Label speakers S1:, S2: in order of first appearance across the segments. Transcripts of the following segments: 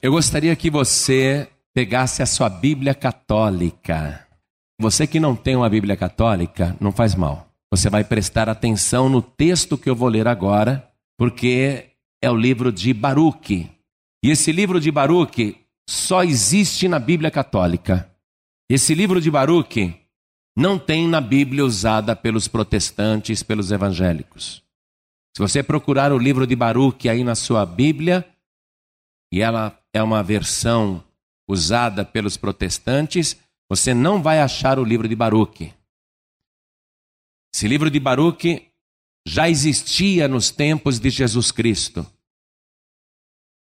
S1: Eu gostaria que você pegasse a sua Bíblia católica. Você que não tem uma Bíblia católica, não faz mal. Você vai prestar atenção no texto que eu vou ler agora, porque é o livro de Baruque. E esse livro de Baruque só existe na Bíblia católica. Esse livro de Baruque não tem na Bíblia usada pelos protestantes, pelos evangélicos. Se você procurar o livro de Baruque aí na sua Bíblia, e ela é uma versão usada pelos protestantes, você não vai achar o livro de Baruque. Esse livro de Baruque já existia nos tempos de Jesus Cristo.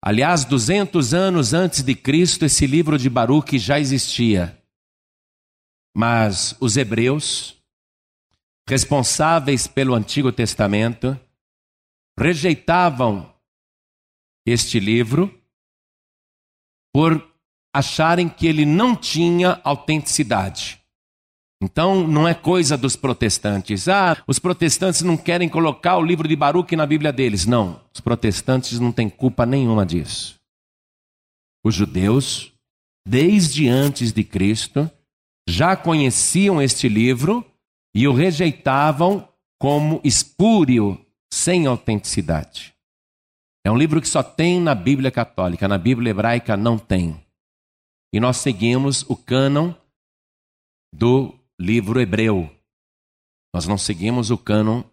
S1: Aliás, 200 anos antes de Cristo, esse livro de Baruque já existia. Mas os hebreus, responsáveis pelo Antigo Testamento, rejeitavam este livro por acharem que ele não tinha autenticidade. Então, não é coisa dos protestantes. Ah, os protestantes não querem colocar o livro de Baruch na Bíblia deles. Não, os protestantes não têm culpa nenhuma disso. Os judeus, desde antes de Cristo, já conheciam este livro e o rejeitavam como espúrio, sem autenticidade. É um livro que só tem na Bíblia católica, na Bíblia hebraica não tem. E nós seguimos o cânon do livro hebreu. Nós não seguimos o cânon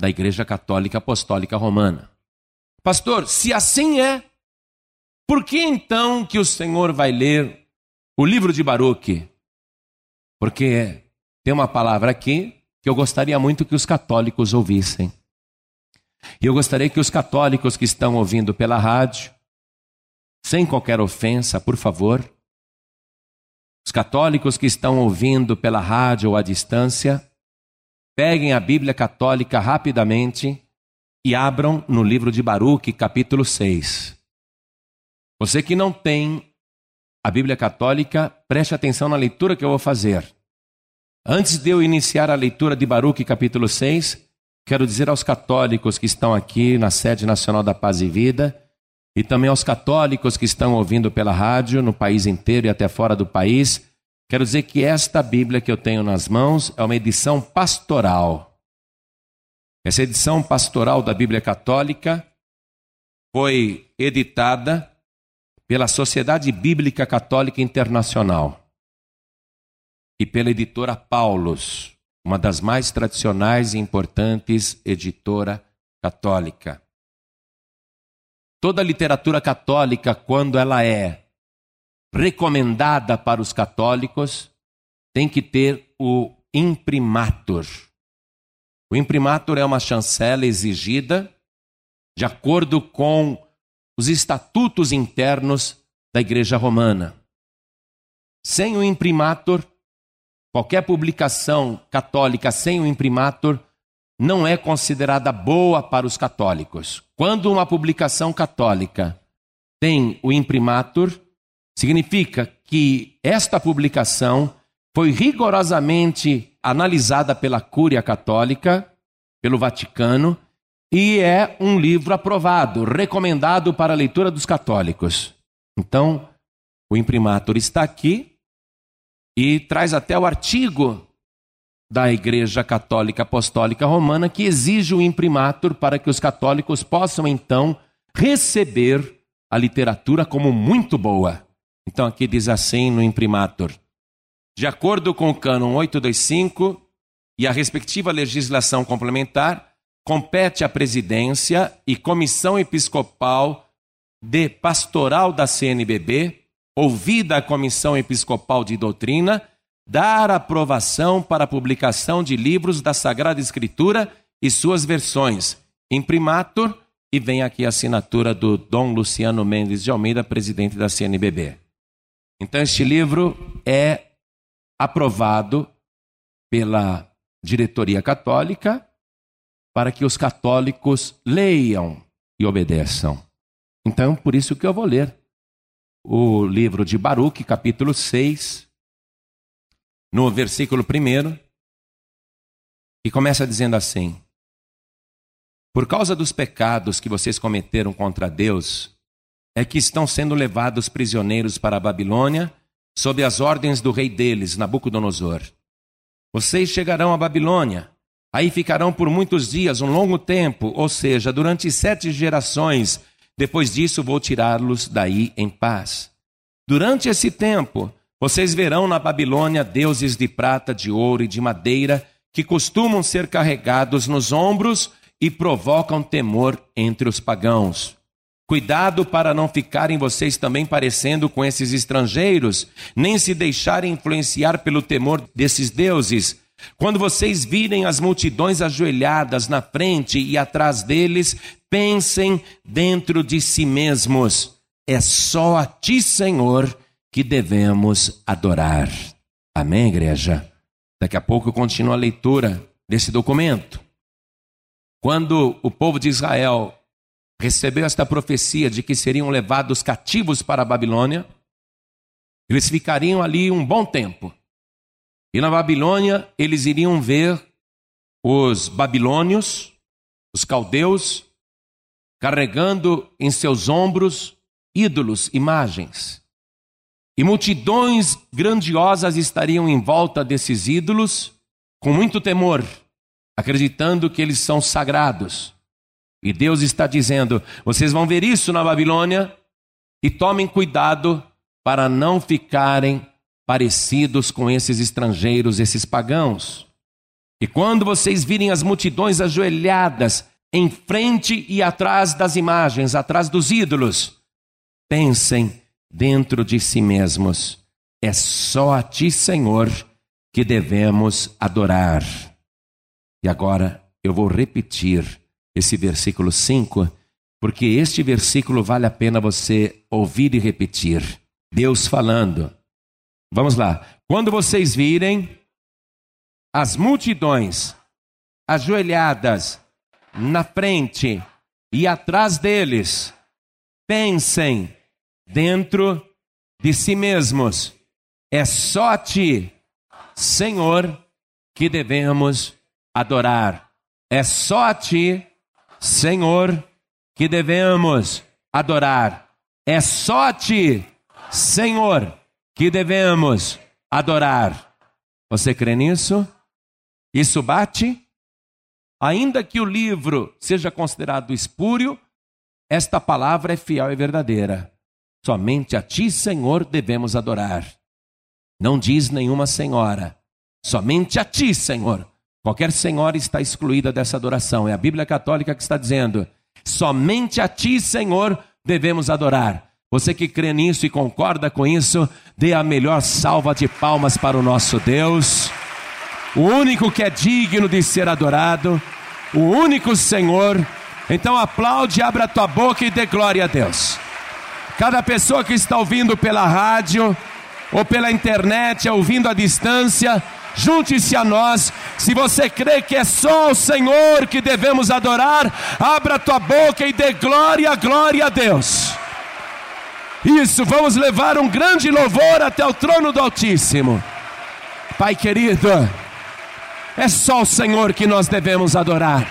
S1: da Igreja Católica Apostólica Romana. Pastor, se assim é, por que então que o Senhor vai ler o livro de Baruque? Porque tem uma palavra aqui que eu gostaria muito que os católicos ouvissem. E eu gostaria que os católicos que estão ouvindo pela rádio, sem qualquer ofensa, por favor, os católicos que estão ouvindo pela rádio ou à distância, peguem a Bíblia católica rapidamente e abram no livro de Baruque, capítulo 6. Você que não tem a Bíblia católica, preste atenção na leitura que eu vou fazer. Antes de eu iniciar a leitura de Baruque, capítulo 6, Quero dizer aos católicos que estão aqui na sede nacional da Paz e Vida e também aos católicos que estão ouvindo pela rádio no país inteiro e até fora do país, quero dizer que esta Bíblia que eu tenho nas mãos é uma edição pastoral. Essa edição pastoral da Bíblia Católica foi editada pela Sociedade Bíblica Católica Internacional e pela editora Paulus uma das mais tradicionais e importantes editora católica. Toda literatura católica, quando ela é recomendada para os católicos, tem que ter o imprimatur. O imprimatur é uma chancela exigida de acordo com os estatutos internos da Igreja Romana. Sem o imprimatur, Qualquer publicação católica sem o imprimatur não é considerada boa para os católicos. Quando uma publicação católica tem o imprimatur, significa que esta publicação foi rigorosamente analisada pela Cúria Católica, pelo Vaticano, e é um livro aprovado, recomendado para a leitura dos católicos. Então, o imprimatur está aqui, e traz até o artigo da Igreja Católica Apostólica Romana que exige o imprimatur para que os católicos possam então receber a literatura como muito boa. Então aqui diz assim no imprimatur: De acordo com o cânon 825 e a respectiva legislação complementar, compete à presidência e comissão episcopal de pastoral da CNBB ouvida a Comissão Episcopal de Doutrina, dar aprovação para a publicação de livros da Sagrada Escritura e suas versões, imprimatur, e vem aqui a assinatura do Dom Luciano Mendes de Almeida, presidente da CNBB. Então, este livro é aprovado pela diretoria católica para que os católicos leiam e obedeçam. Então, por isso que eu vou ler o livro de Baruque, capítulo 6, no versículo 1, e começa dizendo assim: Por causa dos pecados que vocês cometeram contra Deus é que estão sendo levados prisioneiros para a Babilônia, sob as ordens do rei deles, Nabucodonosor. Vocês chegarão à Babilônia, aí ficarão por muitos dias, um longo tempo, ou seja, durante sete gerações. Depois disso, vou tirá-los daí em paz. Durante esse tempo, vocês verão na Babilônia deuses de prata, de ouro e de madeira que costumam ser carregados nos ombros e provocam temor entre os pagãos. Cuidado para não ficarem vocês também parecendo com esses estrangeiros, nem se deixarem influenciar pelo temor desses deuses. Quando vocês virem as multidões ajoelhadas na frente e atrás deles, pensem dentro de si mesmos: é só a ti, Senhor, que devemos adorar. Amém, igreja? Daqui a pouco eu continuo a leitura desse documento. Quando o povo de Israel recebeu esta profecia de que seriam levados cativos para a Babilônia, eles ficariam ali um bom tempo. E na Babilônia eles iriam ver os babilônios, os caldeus, carregando em seus ombros ídolos, imagens. E multidões grandiosas estariam em volta desses ídolos, com muito temor, acreditando que eles são sagrados. E Deus está dizendo: vocês vão ver isso na Babilônia e tomem cuidado para não ficarem parecidos com esses estrangeiros, esses pagãos. E quando vocês virem as multidões ajoelhadas em frente e atrás das imagens, atrás dos ídolos, pensem dentro de si mesmos: é só a ti, Senhor, que devemos adorar. E agora eu vou repetir esse versículo 5, porque este versículo vale a pena você ouvir e repetir. Deus falando. Vamos lá. Quando vocês virem as multidões ajoelhadas na frente e atrás deles, pensem dentro de si mesmos: é só ti, Senhor, que devemos adorar. É só a ti, Senhor, que devemos adorar. É só a Ti, Senhor, que devemos adorar. Você crê nisso? Isso bate? Ainda que o livro seja considerado espúrio, esta palavra é fiel e verdadeira. Somente a Ti, Senhor, devemos adorar. Não diz nenhuma senhora. Somente a Ti, Senhor, Qualquer senhora está excluída dessa adoração. É a Bíblia Católica que está dizendo: somente a Ti, Senhor, devemos adorar. Você que crê nisso e concorda com isso, dê a melhor salva de palmas para o nosso Deus, o único que é digno de ser adorado, o único Senhor. Então aplaude, abra tua boca e dê glória a Deus. Cada pessoa que está ouvindo pela rádio ou pela internet, ouvindo à distância, junte-se a nós. Se você crê que é só o Senhor que devemos adorar, abra tua boca e dê glória, glória a Deus. Isso, vamos levar um grande louvor até o trono do Altíssimo. Pai querido, é só o Senhor que nós devemos adorar.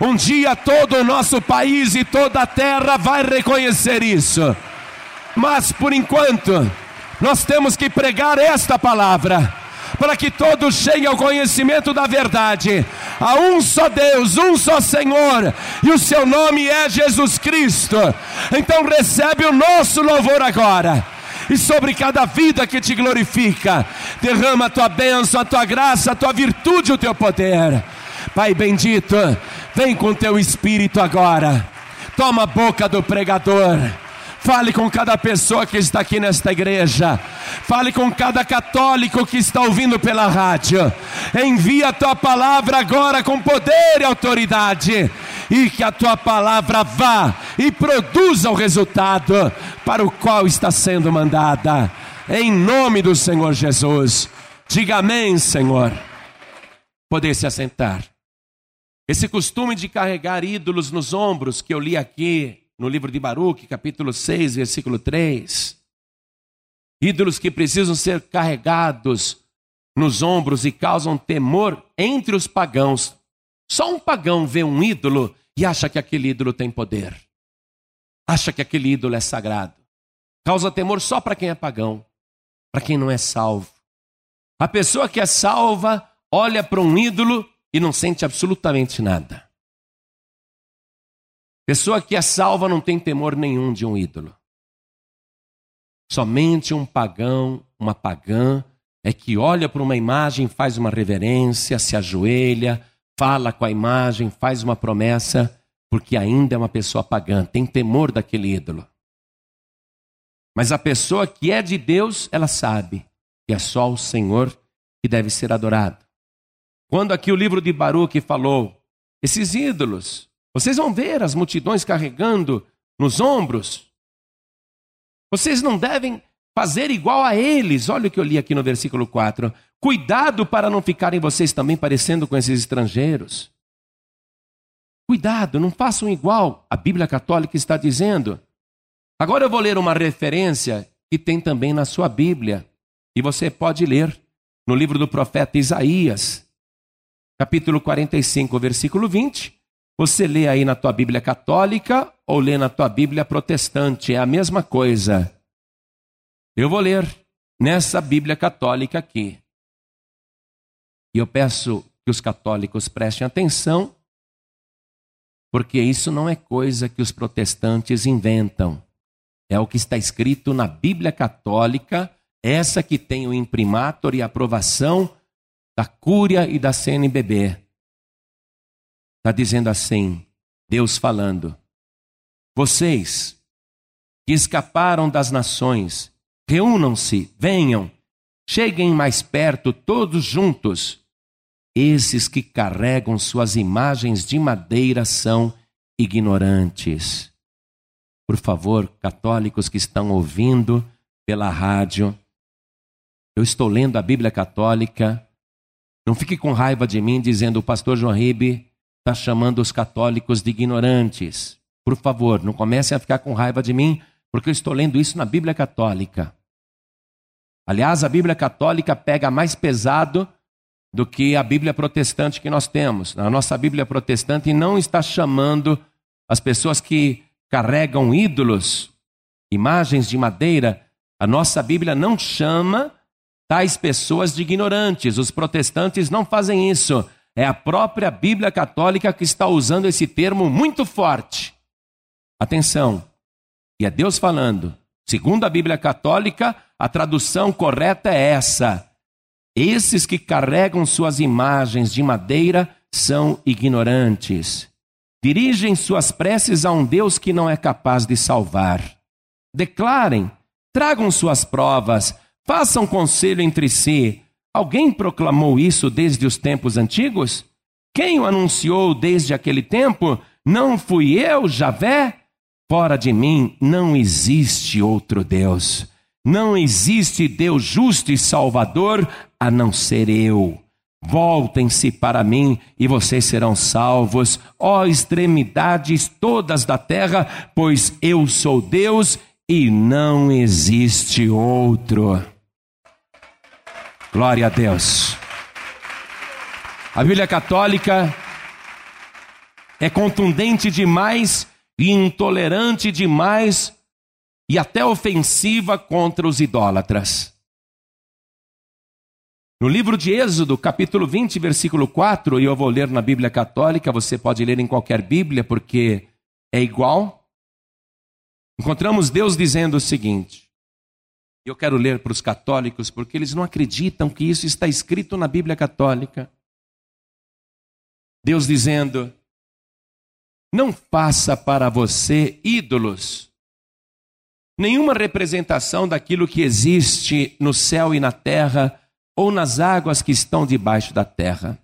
S1: Um dia todo o nosso país e toda a terra vai reconhecer isso. Mas por enquanto, nós temos que pregar esta palavra para que todos cheguem ao conhecimento da verdade. Há um só Deus, um só Senhor, e o seu nome é Jesus Cristo. Então recebe o nosso louvor agora. E sobre cada vida que te glorifica, derrama a tua bênção, a tua graça, a tua virtude, o teu poder. Pai bendito, vem com teu espírito agora. Toma a boca do pregador Fale com cada pessoa que está aqui nesta igreja. Fale com cada católico que está ouvindo pela rádio. Envia a tua palavra agora com poder e autoridade. E que a tua palavra vá e produza o resultado para o qual está sendo mandada. Em nome do Senhor Jesus. Diga amém, Senhor. Poder se assentar. Esse costume de carregar ídolos nos ombros que eu li aqui no livro de Baruque, capítulo 6, versículo 3. Ídolos que precisam ser carregados nos ombros e causam temor entre os pagãos. Só um pagão vê um ídolo e acha que aquele ídolo tem poder. acha que aquele ídolo é sagrado. Causa temor só para quem é pagão, para quem não é salvo. A pessoa que é salva olha para um ídolo e não sente absolutamente nada. Pessoa que é salva não tem temor nenhum de um ídolo. Somente um pagão, uma pagã, é que olha para uma imagem, faz uma reverência, se ajoelha, fala com a imagem, faz uma promessa, porque ainda é uma pessoa pagã, tem temor daquele ídolo. Mas a pessoa que é de Deus, ela sabe que é só o Senhor que deve ser adorado. Quando aqui o livro de Baruque falou, esses ídolos, vocês vão ver as multidões carregando nos ombros. Vocês não devem fazer igual a eles. Olha o que eu li aqui no versículo 4. Cuidado para não ficarem vocês também parecendo com esses estrangeiros. Cuidado, não façam igual. A Bíblia Católica está dizendo. Agora eu vou ler uma referência que tem também na sua Bíblia. E você pode ler no livro do profeta Isaías, capítulo 45, versículo 20. Você lê aí na tua Bíblia católica ou lê na tua Bíblia protestante, é a mesma coisa. Eu vou ler nessa Bíblia católica aqui. E eu peço que os católicos prestem atenção, porque isso não é coisa que os protestantes inventam. É o que está escrito na Bíblia católica, essa que tem o imprimatur e aprovação da Cúria e da CNBB. Está dizendo assim, Deus falando: Vocês que escaparam das nações, reúnam-se, venham, cheguem mais perto todos juntos esses que carregam suas imagens de madeira são ignorantes. Por favor, católicos que estão ouvindo pela rádio, eu estou lendo a Bíblia Católica. Não fique com raiva de mim dizendo o pastor João Ribe está chamando os católicos de ignorantes. Por favor, não comecem a ficar com raiva de mim, porque eu estou lendo isso na Bíblia Católica. Aliás, a Bíblia Católica pega mais pesado do que a Bíblia protestante que nós temos. A nossa Bíblia protestante não está chamando as pessoas que carregam ídolos, imagens de madeira. A nossa Bíblia não chama tais pessoas de ignorantes. Os protestantes não fazem isso. É a própria Bíblia católica que está usando esse termo muito forte. Atenção, e é Deus falando. Segundo a Bíblia católica, a tradução correta é essa esses que carregam suas imagens de madeira são ignorantes. Dirigem suas preces a um Deus que não é capaz de salvar. Declarem, tragam suas provas, façam conselho entre si. Alguém proclamou isso desde os tempos antigos? Quem o anunciou desde aquele tempo? Não fui eu, Javé? Fora de mim não existe outro Deus. Não existe Deus justo e salvador a não ser eu. Voltem-se para mim e vocês serão salvos, ó extremidades todas da terra, pois eu sou Deus e não existe outro. Glória a Deus. A Bíblia Católica é contundente demais e intolerante demais e até ofensiva contra os idólatras. No livro de Êxodo, capítulo 20, versículo 4, e eu vou ler na Bíblia Católica, você pode ler em qualquer Bíblia, porque é igual. Encontramos Deus dizendo o seguinte, eu quero ler para os católicos, porque eles não acreditam que isso está escrito na Bíblia Católica. Deus dizendo: Não faça para você ídolos nenhuma representação daquilo que existe no céu e na terra ou nas águas que estão debaixo da terra.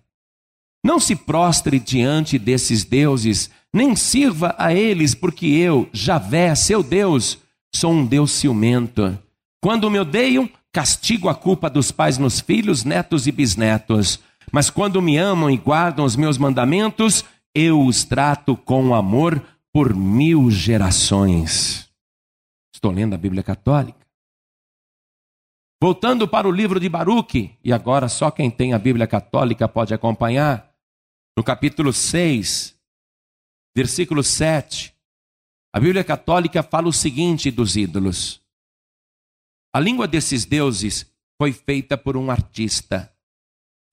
S1: Não se prostre diante desses deuses, nem sirva a eles, porque eu, Javé, seu Deus, sou um Deus ciumento. Quando me odeiam, castigo a culpa dos pais nos filhos, netos e bisnetos. Mas quando me amam e guardam os meus mandamentos, eu os trato com amor por mil gerações. Estou lendo a Bíblia Católica. Voltando para o livro de Baruque, e agora só quem tem a Bíblia Católica pode acompanhar, no capítulo 6, versículo 7, A Bíblia Católica fala o seguinte dos ídolos: a língua desses deuses foi feita por um artista.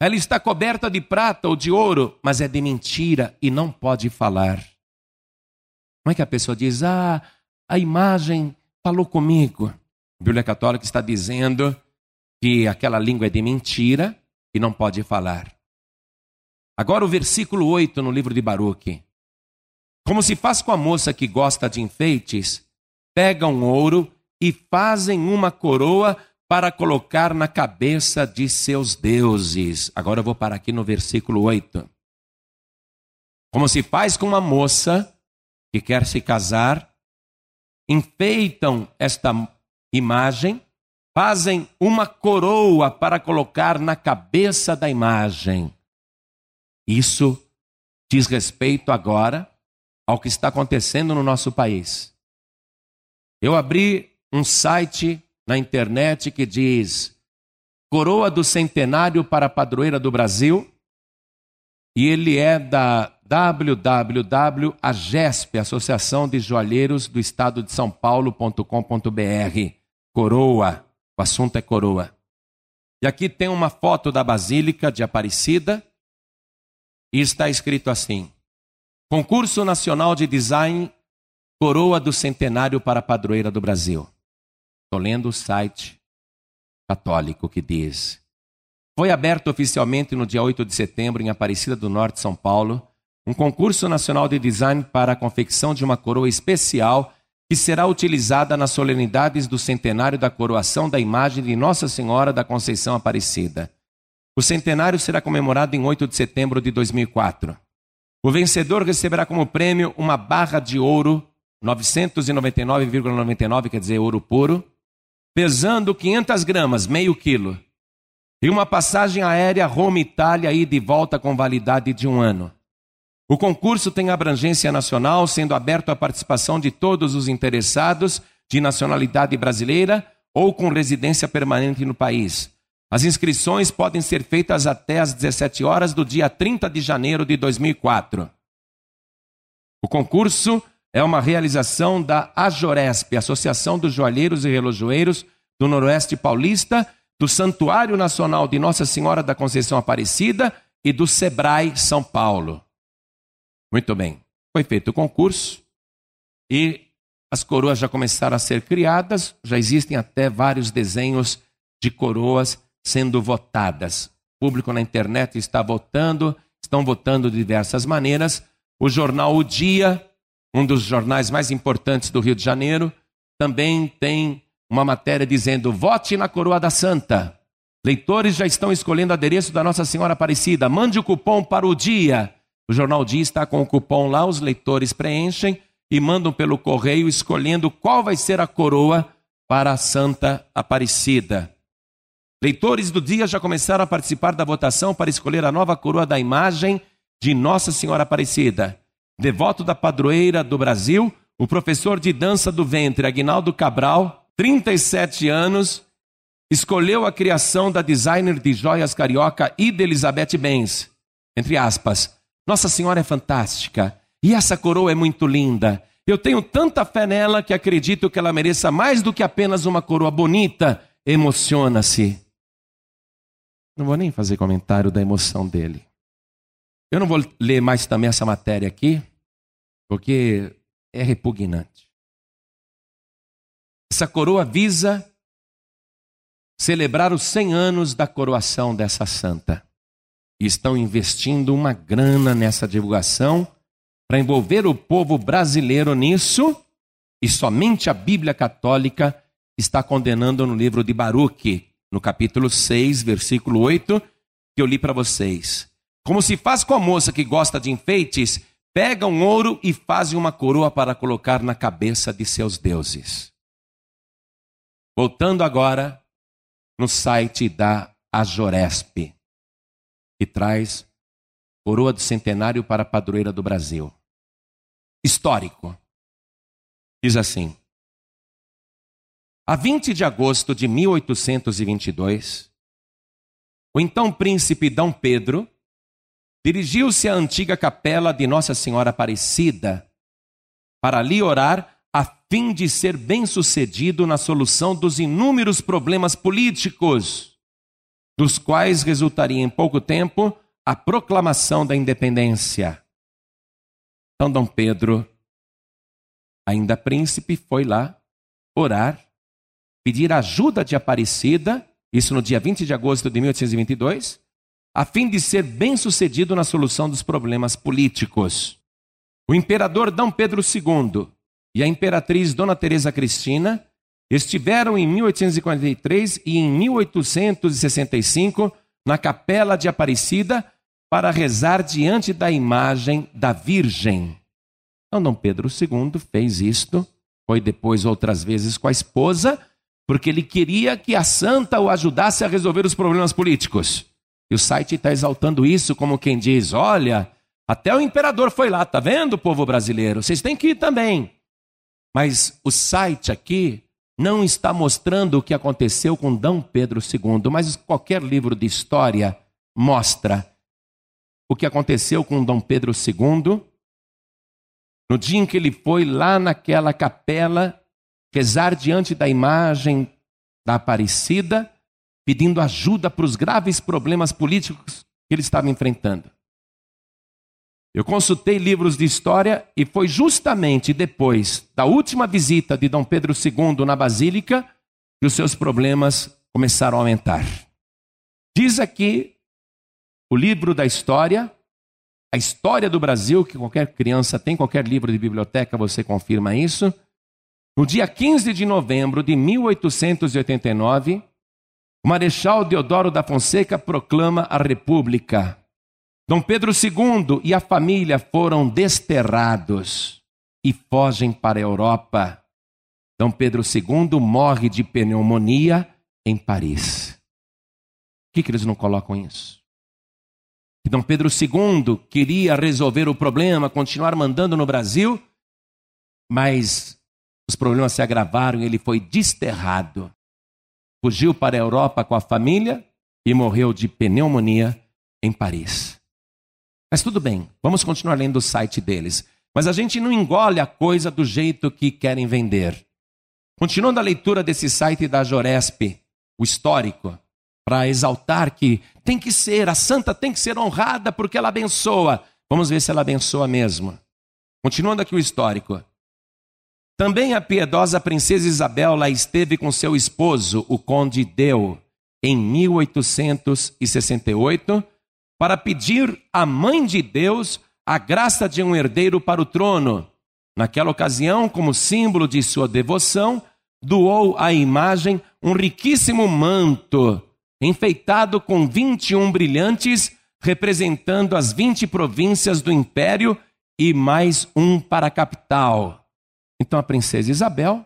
S1: Ela está coberta de prata ou de ouro, mas é de mentira e não pode falar. Como é que a pessoa diz: Ah, a imagem falou comigo? A Bíblia Católica está dizendo que aquela língua é de mentira e não pode falar. Agora o versículo 8 no livro de Baruque. Como se faz com a moça que gosta de enfeites, pegam ouro e fazem uma coroa para colocar na cabeça de seus deuses. Agora eu vou parar aqui no versículo 8. Como se faz com uma moça que quer se casar, enfeitam esta imagem, fazem uma coroa para colocar na cabeça da imagem. Isso diz respeito agora ao que está acontecendo no nosso país. Eu abri um site na internet que diz Coroa do Centenário para a Padroeira do Brasil, e ele é da www.agesp, Associação de Joalheiros do Estado de São Paulo.com.br. Coroa, o assunto é coroa. E aqui tem uma foto da Basílica de Aparecida, e está escrito assim: Concurso Nacional de Design Coroa do Centenário para a Padroeira do Brasil. Estou lendo o site católico que diz: Foi aberto oficialmente no dia 8 de setembro, em Aparecida do Norte, São Paulo, um concurso nacional de design para a confecção de uma coroa especial que será utilizada nas solenidades do centenário da coroação da imagem de Nossa Senhora da Conceição Aparecida. O centenário será comemorado em 8 de setembro de 2004. O vencedor receberá como prêmio uma barra de ouro, 999,99, quer dizer, ouro puro, pesando 500 gramas, meio quilo, e uma passagem aérea Roma-Itália e de volta com validade de um ano. O concurso tem abrangência nacional, sendo aberto à participação de todos os interessados de nacionalidade brasileira ou com residência permanente no país. As inscrições podem ser feitas até às 17 horas do dia 30 de janeiro de 2004. O concurso é uma realização da AJORESP, Associação dos Joalheiros e Relojoeiros do Noroeste Paulista, do Santuário Nacional de Nossa Senhora da Conceição Aparecida e do SEBRAE São Paulo. Muito bem. Foi feito o concurso e as coroas já começaram a ser criadas, já existem até vários desenhos de coroas sendo votadas. O público na internet está votando, estão votando de diversas maneiras. O jornal O Dia, um dos jornais mais importantes do Rio de Janeiro, também tem uma matéria dizendo: vote na coroa da Santa. Leitores já estão escolhendo adereço da Nossa Senhora Aparecida. Mande o cupom para o dia. O jornal Dia está com o cupom lá, os leitores preenchem e mandam pelo correio escolhendo qual vai ser a coroa para a Santa Aparecida. Leitores do dia já começaram a participar da votação para escolher a nova coroa da imagem de Nossa Senhora Aparecida. Devoto da padroeira do Brasil, o professor de dança do ventre, Aguinaldo Cabral, 37 anos, escolheu a criação da designer de joias carioca Ida Elizabeth Benz. Entre aspas, Nossa Senhora é fantástica e essa coroa é muito linda. Eu tenho tanta fé nela que acredito que ela mereça mais do que apenas uma coroa bonita. Emociona-se. Não vou nem fazer comentário da emoção dele. Eu não vou ler mais também essa matéria aqui, porque é repugnante. Essa coroa visa celebrar os 100 anos da coroação dessa santa. E estão investindo uma grana nessa divulgação para envolver o povo brasileiro nisso, e somente a Bíblia Católica está condenando no livro de Baruque, no capítulo 6, versículo 8, que eu li para vocês. Como se faz com a moça que gosta de enfeites, pega um ouro e faz uma coroa para colocar na cabeça de seus deuses. Voltando agora no site da Ajoresp, que traz coroa do centenário para a padroeira do Brasil. Histórico. Diz assim: a 20 de agosto de 1822, o então príncipe Dom Pedro dirigiu-se à antiga capela de Nossa Senhora Aparecida para ali orar, fim de ser bem-sucedido na solução dos inúmeros problemas políticos, dos quais resultaria em pouco tempo a proclamação da independência. Então, Dom Pedro, ainda príncipe, foi lá orar, pedir ajuda de Aparecida, isso no dia 20 de agosto de 1822, a fim de ser bem-sucedido na solução dos problemas políticos. O imperador Dom Pedro II e a imperatriz Dona Teresa Cristina estiveram em 1843 e em 1865 na capela de Aparecida para rezar diante da imagem da Virgem. Então, Dom Pedro II fez isto, foi depois outras vezes com a esposa, porque ele queria que a santa o ajudasse a resolver os problemas políticos. E o site está exaltando isso como quem diz: olha, até o imperador foi lá, tá vendo, povo brasileiro? Vocês têm que ir também. Mas o site aqui não está mostrando o que aconteceu com Dom Pedro II, mas qualquer livro de história mostra o que aconteceu com Dom Pedro II, no dia em que ele foi lá naquela capela rezar diante da imagem da Aparecida, pedindo ajuda para os graves problemas políticos que ele estava enfrentando. Eu consultei livros de história e foi justamente depois da última visita de Dom Pedro II na Basílica que os seus problemas começaram a aumentar. Diz aqui o livro da história, a história do Brasil, que qualquer criança tem, qualquer livro de biblioteca você confirma isso. No dia 15 de novembro de 1889, o Marechal Deodoro da Fonseca proclama a República. Dom Pedro II e a família foram desterrados e fogem para a Europa. Dom Pedro II morre de pneumonia em Paris. Por que, que eles não colocam isso? que Dom Pedro II queria resolver o problema, continuar mandando no Brasil, mas os problemas se agravaram e ele foi desterrado. Fugiu para a Europa com a família e morreu de pneumonia em Paris. Mas tudo bem, vamos continuar lendo o site deles. Mas a gente não engole a coisa do jeito que querem vender. Continuando a leitura desse site da Joresp, o histórico, para exaltar que tem que ser, a santa tem que ser honrada porque ela abençoa. Vamos ver se ela abençoa mesmo. Continuando aqui o histórico. Também a piedosa princesa Isabel lá esteve com seu esposo, o conde Deu, em 1868, para pedir à mãe de Deus a graça de um herdeiro para o trono. Naquela ocasião, como símbolo de sua devoção, doou à imagem um riquíssimo manto enfeitado com 21 brilhantes, representando as 20 províncias do império e mais um para a capital. Então a princesa Isabel,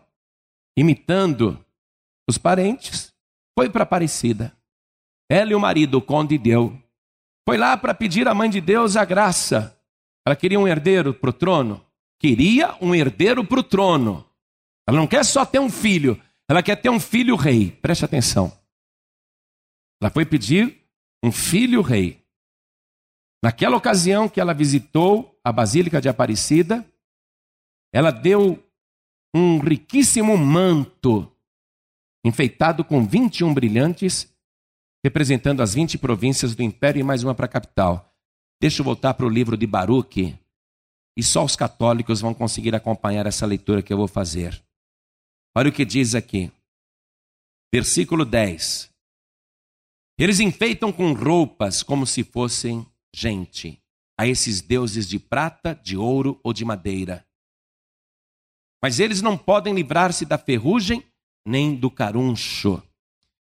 S1: imitando os parentes, foi para Aparecida. Ela e o marido, o conde deu. Foi lá para pedir à mãe de Deus a graça. Ela queria um herdeiro para o trono. Queria um herdeiro para o trono. Ela não quer só ter um filho, ela quer ter um filho rei. Preste atenção. Ela foi pedir um filho rei. Naquela ocasião que ela visitou a Basílica de Aparecida, ela deu um riquíssimo manto, enfeitado com 21 brilhantes, representando as 20 províncias do império e mais uma para a capital. Deixa eu voltar para o livro de Baruch, e só os católicos vão conseguir acompanhar essa leitura que eu vou fazer. Olha o que diz aqui. Versículo 10. Eles enfeitam com roupas como se fossem gente a esses deuses de prata, de ouro ou de madeira. Mas eles não podem livrar-se da ferrugem nem do caruncho.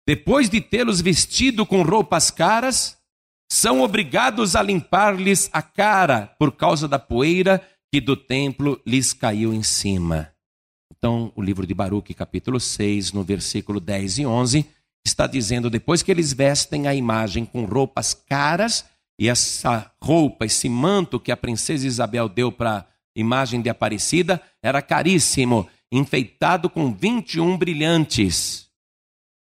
S1: Depois de tê-los vestido com roupas caras, são obrigados a limpar-lhes a cara por causa da poeira que do templo lhes caiu em cima. Então, o livro de Baruque, capítulo 6, no versículo 10 e 11, está dizendo depois que eles vestem a imagem com roupas caras, e essa roupa, esse manto que a princesa Isabel deu para a imagem de Aparecida era caríssimo, enfeitado com 21 brilhantes.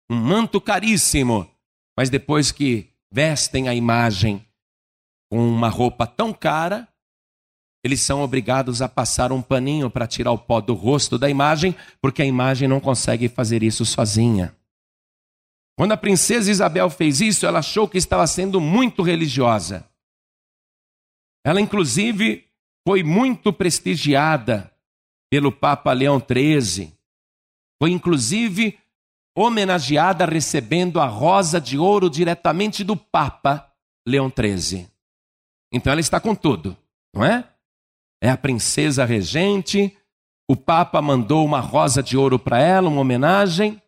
S1: Um manto caríssimo. Mas depois que vestem a imagem com uma roupa tão cara, eles são obrigados a passar um paninho para tirar o pó do rosto da imagem, porque a imagem não consegue fazer isso sozinha. Quando a princesa Isabel fez isso, ela achou que estava sendo muito religiosa. Ela, inclusive, foi muito prestigiada pelo Papa Leão XIII. Foi, inclusive, homenageada recebendo a rosa de ouro diretamente do Papa Leão XIII. Então ela está com tudo, não é? É a princesa regente, o Papa mandou uma rosa de ouro para ela, uma homenagem,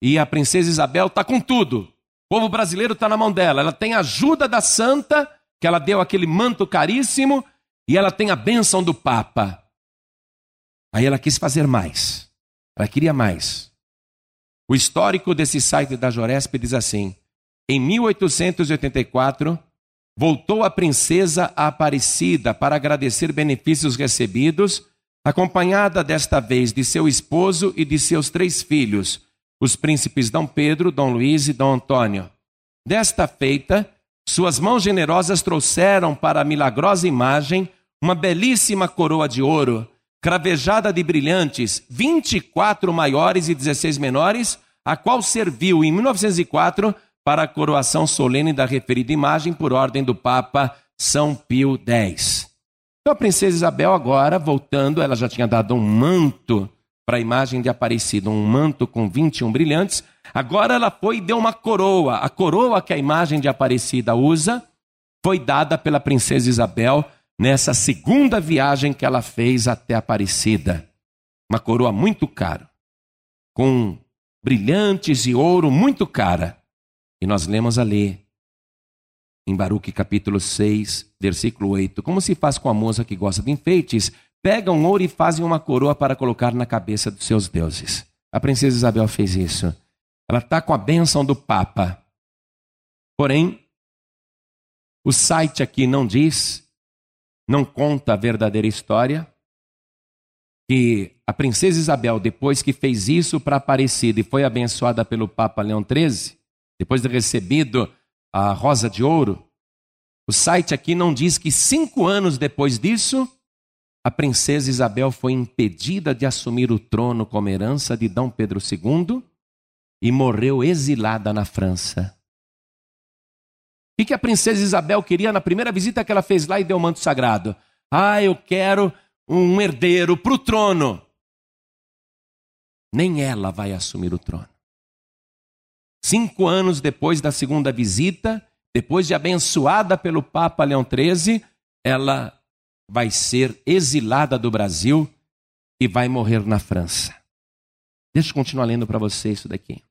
S1: e a princesa Isabel está com tudo. O povo brasileiro está na mão dela. Ela tem a ajuda da santa, que ela deu aquele manto caríssimo, e ela tem a bênção do Papa. Aí ela quis fazer mais. Ela queria mais. O histórico desse site da Joresp diz assim: em 1884, voltou a princesa Aparecida para agradecer benefícios recebidos, acompanhada desta vez de seu esposo e de seus três filhos, os príncipes Dom Pedro, Dom Luís e Dom Antônio. Desta feita, suas mãos generosas trouxeram para a milagrosa imagem uma belíssima coroa de ouro, cravejada de brilhantes, 24 maiores e 16 menores, a qual serviu em 1904 para a coroação solene da referida imagem por ordem do Papa São Pio X. Então a princesa Isabel agora, voltando, ela já tinha dado um manto para a imagem de Aparecida, um manto com 21 brilhantes. Agora ela foi e deu uma coroa. A coroa que a imagem de Aparecida usa foi dada pela princesa Isabel nessa segunda viagem que ela fez até Aparecida. Uma coroa muito cara, com brilhantes e ouro muito cara. E nós lemos ali, em Baruque capítulo 6, versículo 8, como se faz com a moça que gosta de enfeites, pegam ouro e fazem uma coroa para colocar na cabeça dos seus deuses. A princesa Isabel fez isso. Ela está com a bênção do Papa. Porém, o site aqui não diz, não conta a verdadeira história, que a princesa Isabel, depois que fez isso para Aparecida e foi abençoada pelo Papa Leão XIII, depois de recebido a rosa de ouro, o site aqui não diz que cinco anos depois disso, a princesa Isabel foi impedida de assumir o trono como herança de Dom Pedro II e morreu exilada na França. O que a princesa Isabel queria na primeira visita que ela fez lá e deu o manto sagrado? Ah, eu quero um herdeiro para o trono. Nem ela vai assumir o trono. Cinco anos depois da segunda visita, depois de abençoada pelo Papa Leão XIII, ela vai ser exilada do Brasil e vai morrer na França. Deixa eu continuar lendo para você isso daqui.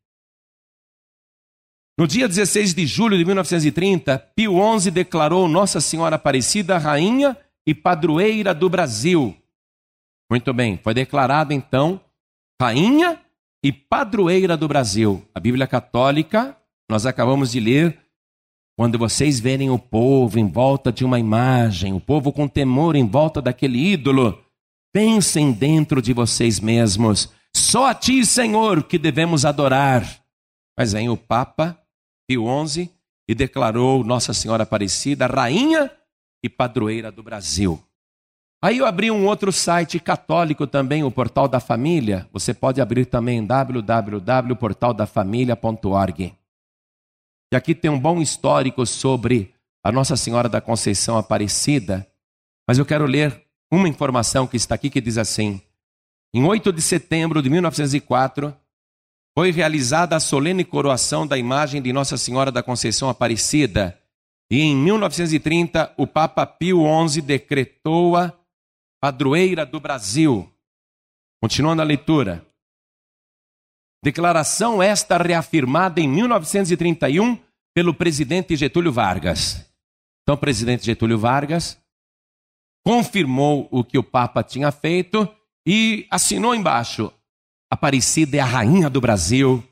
S1: No dia 16 de julho de 1930, Pio XI declarou Nossa Senhora Aparecida rainha e padroeira do Brasil. Muito bem, foi declarada então rainha e padroeira do Brasil. A Bíblia Católica, nós acabamos de ler quando vocês verem o povo em volta de uma imagem, o povo com temor em volta daquele ídolo, pensem dentro de vocês mesmos: só a Ti, Senhor, que devemos adorar. Mas vem o Papa Pio XI e declarou Nossa Senhora Aparecida rainha e padroeira do Brasil. Aí eu abri um outro site católico também, o Portal da Família. Você pode abrir também www.portaldafamilia.org. E aqui tem um bom histórico sobre a Nossa Senhora da Conceição Aparecida, mas eu quero ler uma informação que está aqui que diz assim: Em 8 de setembro de 1904, foi realizada a solene coroação da imagem de Nossa Senhora da Conceição Aparecida, e em 1930 o Papa Pio XI decretou-a padroeira do Brasil. Continuando a leitura. Declaração esta reafirmada em 1931 pelo presidente Getúlio Vargas. Então, o presidente Getúlio Vargas confirmou o que o Papa tinha feito e assinou embaixo: Aparecida é a rainha do Brasil.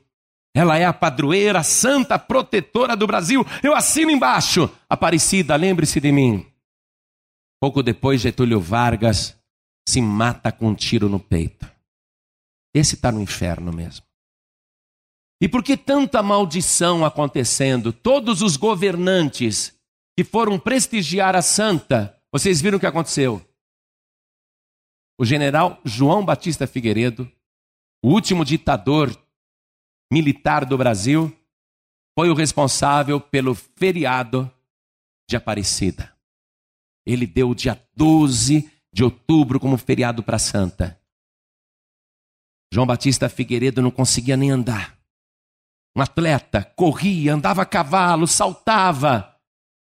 S1: Ela é a padroeira, santa protetora do Brasil. Eu assino embaixo. Aparecida, lembre-se de mim. Pouco depois, Getúlio Vargas se mata com um tiro no peito. Esse está no inferno mesmo. E por que tanta maldição acontecendo? Todos os governantes que foram prestigiar a santa, vocês viram o que aconteceu? o general João Batista Figueiredo, o último ditador militar do Brasil, foi o responsável pelo feriado de Aparecida. Ele deu o dia 12 de outubro como feriado para Santa. João Batista Figueiredo não conseguia nem andar. Um atleta, corria, andava a cavalo, saltava.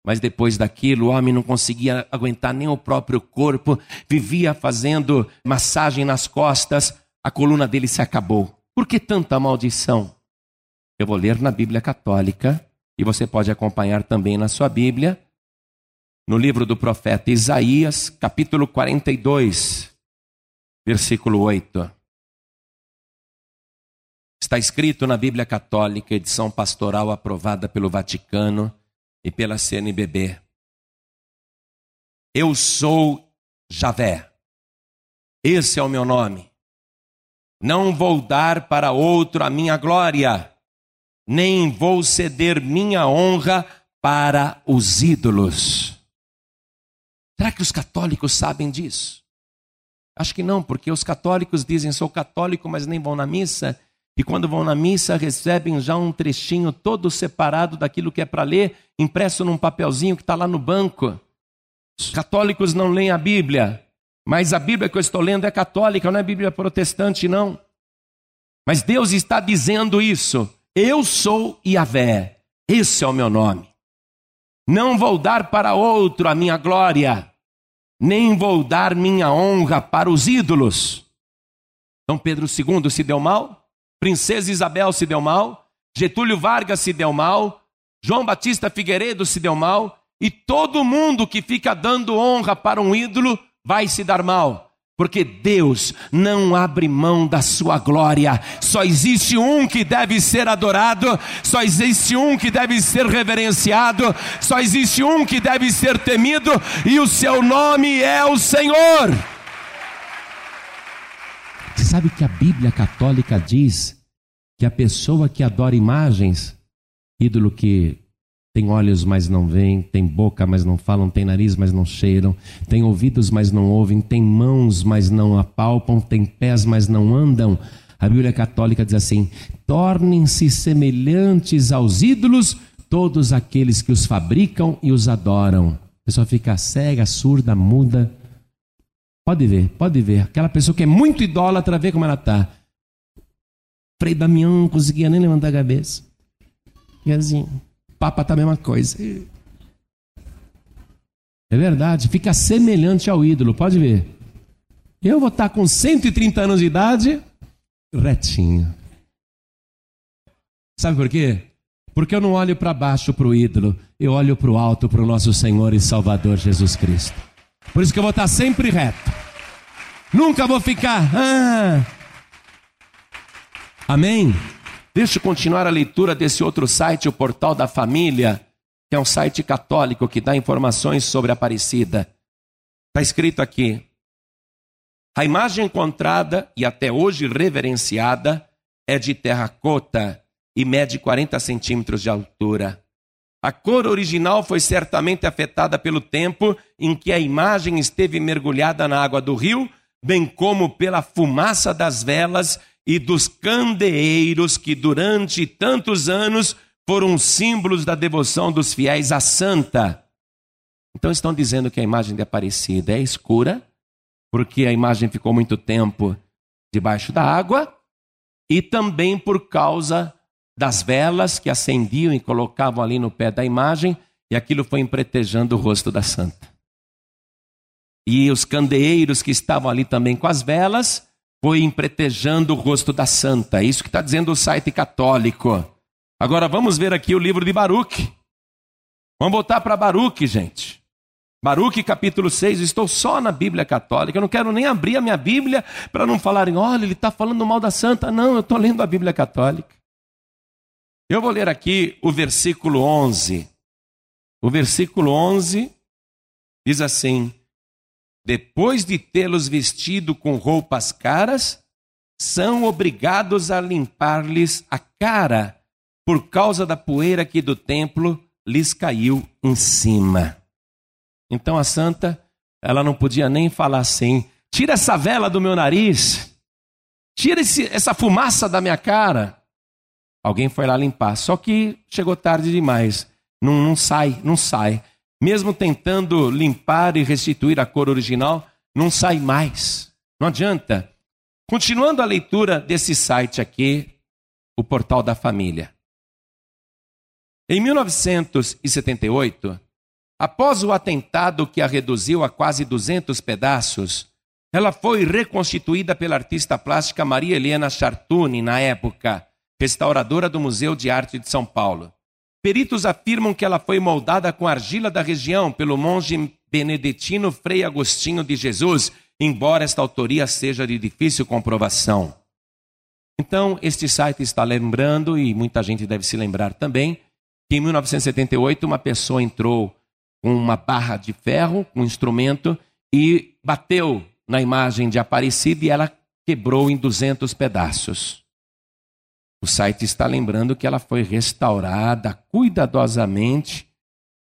S1: Mas depois daquilo, o homem não conseguia aguentar nem o próprio corpo, vivia fazendo massagem nas costas, a coluna dele se acabou. Por que tanta maldição? Eu vou ler na Bíblia Católica e você pode acompanhar também na sua Bíblia, no livro do profeta Isaías, capítulo 42, versículo 8. Está escrito na Bíblia Católica, edição pastoral aprovada pelo Vaticano e pela CNBB. Eu sou Javé. Esse é o meu nome. Não vou dar para outro a minha glória, nem vou ceder minha honra para os ídolos. Será que os católicos sabem disso? Acho que não, porque os católicos dizem sou católico, mas nem vão na missa, e quando vão na missa recebem já um trechinho todo separado daquilo que é para ler, impresso num papelzinho que está lá no banco. Os católicos não leem a Bíblia, mas a Bíblia que eu estou lendo é católica, não é Bíblia protestante, não. Mas Deus está dizendo isso. Eu sou Yahvé, esse é o meu nome. Não vou dar para outro a minha glória, nem vou dar minha honra para os ídolos. Então Pedro II se deu mal, Princesa Isabel se deu mal, Getúlio Vargas se deu mal, João Batista Figueiredo se deu mal, e todo mundo que fica dando honra para um ídolo vai se dar mal. Porque Deus não abre mão da sua glória. Só existe um que deve ser adorado, só existe um que deve ser reverenciado, só existe um que deve ser temido, e o seu nome é o Senhor. Você sabe que a Bíblia Católica diz que a pessoa que adora imagens, ídolo que tem olhos, mas não veem, tem boca, mas não falam, tem nariz, mas não cheiram, tem ouvidos, mas não ouvem, tem mãos, mas não apalpam, tem pés, mas não andam. A Bíblia Católica diz assim: tornem-se semelhantes aos ídolos todos aqueles que os fabricam e os adoram. A pessoa fica cega, surda, muda, Pode ver, pode ver. Aquela pessoa que é muito idólatra, vê como ela está. Frei Damião não conseguia nem levantar a cabeça. E assim, Papa tá a mesma coisa. É verdade, fica semelhante ao ídolo, pode ver. Eu vou estar tá com 130 anos de idade, retinho. Sabe por quê? Porque eu não olho para baixo para o ídolo, eu olho para o alto para o nosso Senhor e Salvador Jesus Cristo. Por isso que eu vou estar sempre reto. Nunca vou ficar. Ah. Amém? Deixa eu continuar a leitura desse outro site, o Portal da Família, que é um site católico que dá informações sobre a Aparecida. Está escrito aqui: a imagem encontrada e até hoje reverenciada é de terracota e mede 40 centímetros de altura. A cor original foi certamente afetada pelo tempo em que a imagem esteve mergulhada na água do rio, bem como pela fumaça das velas e dos candeeiros que durante tantos anos foram símbolos da devoção dos fiéis à santa. Então estão dizendo que a imagem de Aparecida é escura, porque a imagem ficou muito tempo debaixo da água, e também por causa das velas que acendiam e colocavam ali no pé da imagem, e aquilo foi empretejando o rosto da santa. E os candeeiros que estavam ali também com as velas, foi empretejando o rosto da santa. É isso que está dizendo o site católico. Agora vamos ver aqui o livro de Baruque. Vamos voltar para Baruque, gente. Baruque capítulo 6, estou só na Bíblia Católica, eu não quero nem abrir a minha Bíblia para não falarem, olha, ele está falando mal da santa. Não, eu estou lendo a Bíblia Católica. Eu vou ler aqui o versículo 11. O versículo 11 diz assim: Depois de tê-los vestido com roupas caras, são obrigados a limpar-lhes a cara, por causa da poeira que do templo lhes caiu em cima. Então a santa, ela não podia nem falar assim: tira essa vela do meu nariz, tira esse, essa fumaça da minha cara. Alguém foi lá limpar, só que chegou tarde demais. Não, não sai, não sai. Mesmo tentando limpar e restituir a cor original, não sai mais. Não adianta. Continuando a leitura desse site aqui, o Portal da Família. Em 1978, após o atentado que a reduziu a quase 200 pedaços, ela foi reconstituída pela artista plástica Maria Helena Chartuni, na época, restauradora do Museu de Arte de São Paulo. Peritos afirmam que ela foi moldada com argila da região pelo monge beneditino Frei Agostinho de Jesus, embora esta autoria seja de difícil comprovação. Então, este site está lembrando, e muita gente deve se lembrar também, que em 1978 uma pessoa entrou com uma barra de ferro, um instrumento, e bateu na imagem de Aparecida e ela quebrou em 200 pedaços. O site está lembrando que ela foi restaurada cuidadosamente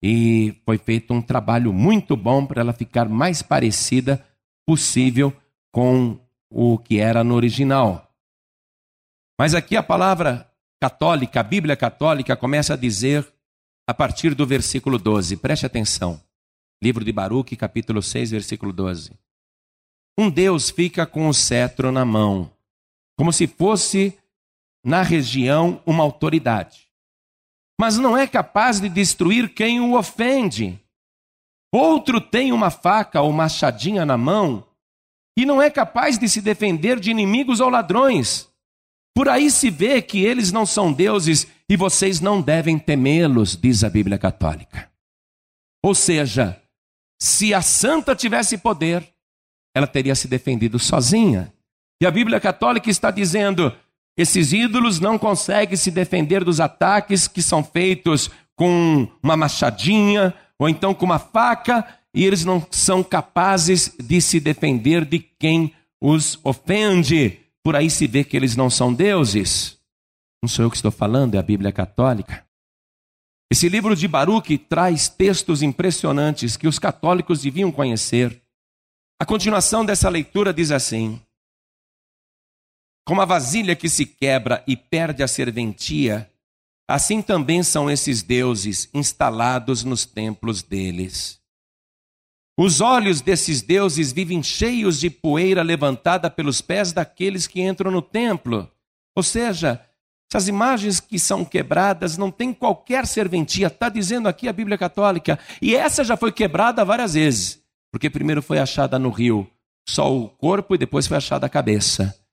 S1: e foi feito um trabalho muito bom para ela ficar mais parecida possível com o que era no original. Mas aqui a palavra católica, a Bíblia católica, começa a dizer a partir do versículo 12. Preste atenção. Livro de Baruque, capítulo 6, versículo 12. Um Deus fica com o cetro na mão, como se fosse na região uma autoridade. Mas não é capaz de destruir quem o ofende. Outro tem uma faca ou machadinha na mão e não é capaz de se defender de inimigos ou ladrões. Por aí se vê que eles não são deuses e vocês não devem temê-los, diz a Bíblia Católica. Ou seja, se a santa tivesse poder, ela teria se defendido sozinha. E a Bíblia Católica está dizendo: esses ídolos não conseguem se defender dos ataques que são feitos com uma machadinha ou então com uma faca, e eles não são capazes de se defender de quem os ofende. Por aí se vê que eles não são deuses. Não sou eu que estou falando, é a Bíblia Católica. Esse livro de Baruch traz textos impressionantes que os católicos deviam conhecer. A continuação dessa leitura diz assim: Como a vasilha que se quebra e perde a serventia, assim também são esses deuses instalados nos templos deles. Os olhos desses deuses vivem cheios de poeira levantada pelos pés daqueles que entram no templo. Ou seja, essas imagens que são quebradas não têm qualquer serventia, está dizendo aqui a Bíblia Católica. E essa já foi quebrada várias vezes, porque primeiro foi achada no rio só o corpo e depois foi achada a cabeça.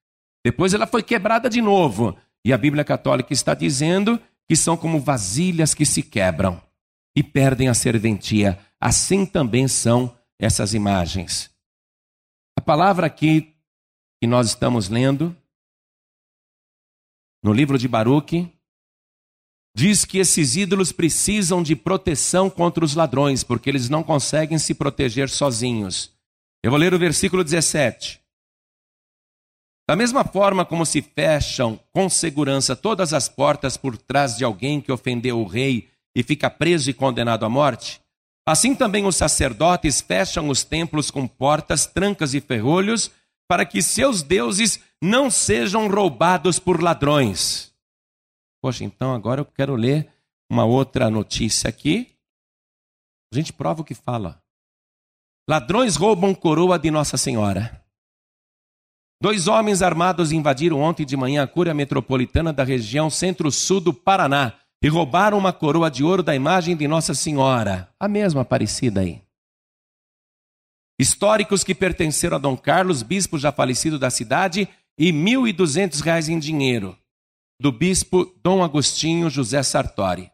S1: Depois ela foi quebrada de novo. E a Bíblia Católica está dizendo que são como vasilhas que se quebram e perdem a serventia. Assim também são essas imagens. A palavra aqui que nós estamos lendo, no livro de Baruque, diz que esses ídolos precisam de proteção contra os ladrões, porque eles não conseguem se proteger sozinhos. Eu vou ler o versículo 17. Da mesma forma como se fecham com segurança todas as portas por trás de alguém que ofendeu o rei e fica preso e condenado à morte, assim também os sacerdotes fecham os templos com portas, trancas e ferrolhos, para que seus deuses não sejam roubados por ladrões. Poxa, então agora eu quero ler uma outra notícia aqui. A gente prova o que fala. Ladrões roubam coroa de Nossa Senhora. Dois homens armados invadiram ontem de manhã a cúria metropolitana da região centro-sul do Paraná e roubaram uma coroa de ouro da imagem de Nossa Senhora, a mesma Aparecida aí. Históricos que pertenceram a Dom Carlos, bispo já falecido da cidade, e R$ 1.200 em dinheiro, do bispo Dom Agostinho José Sartori.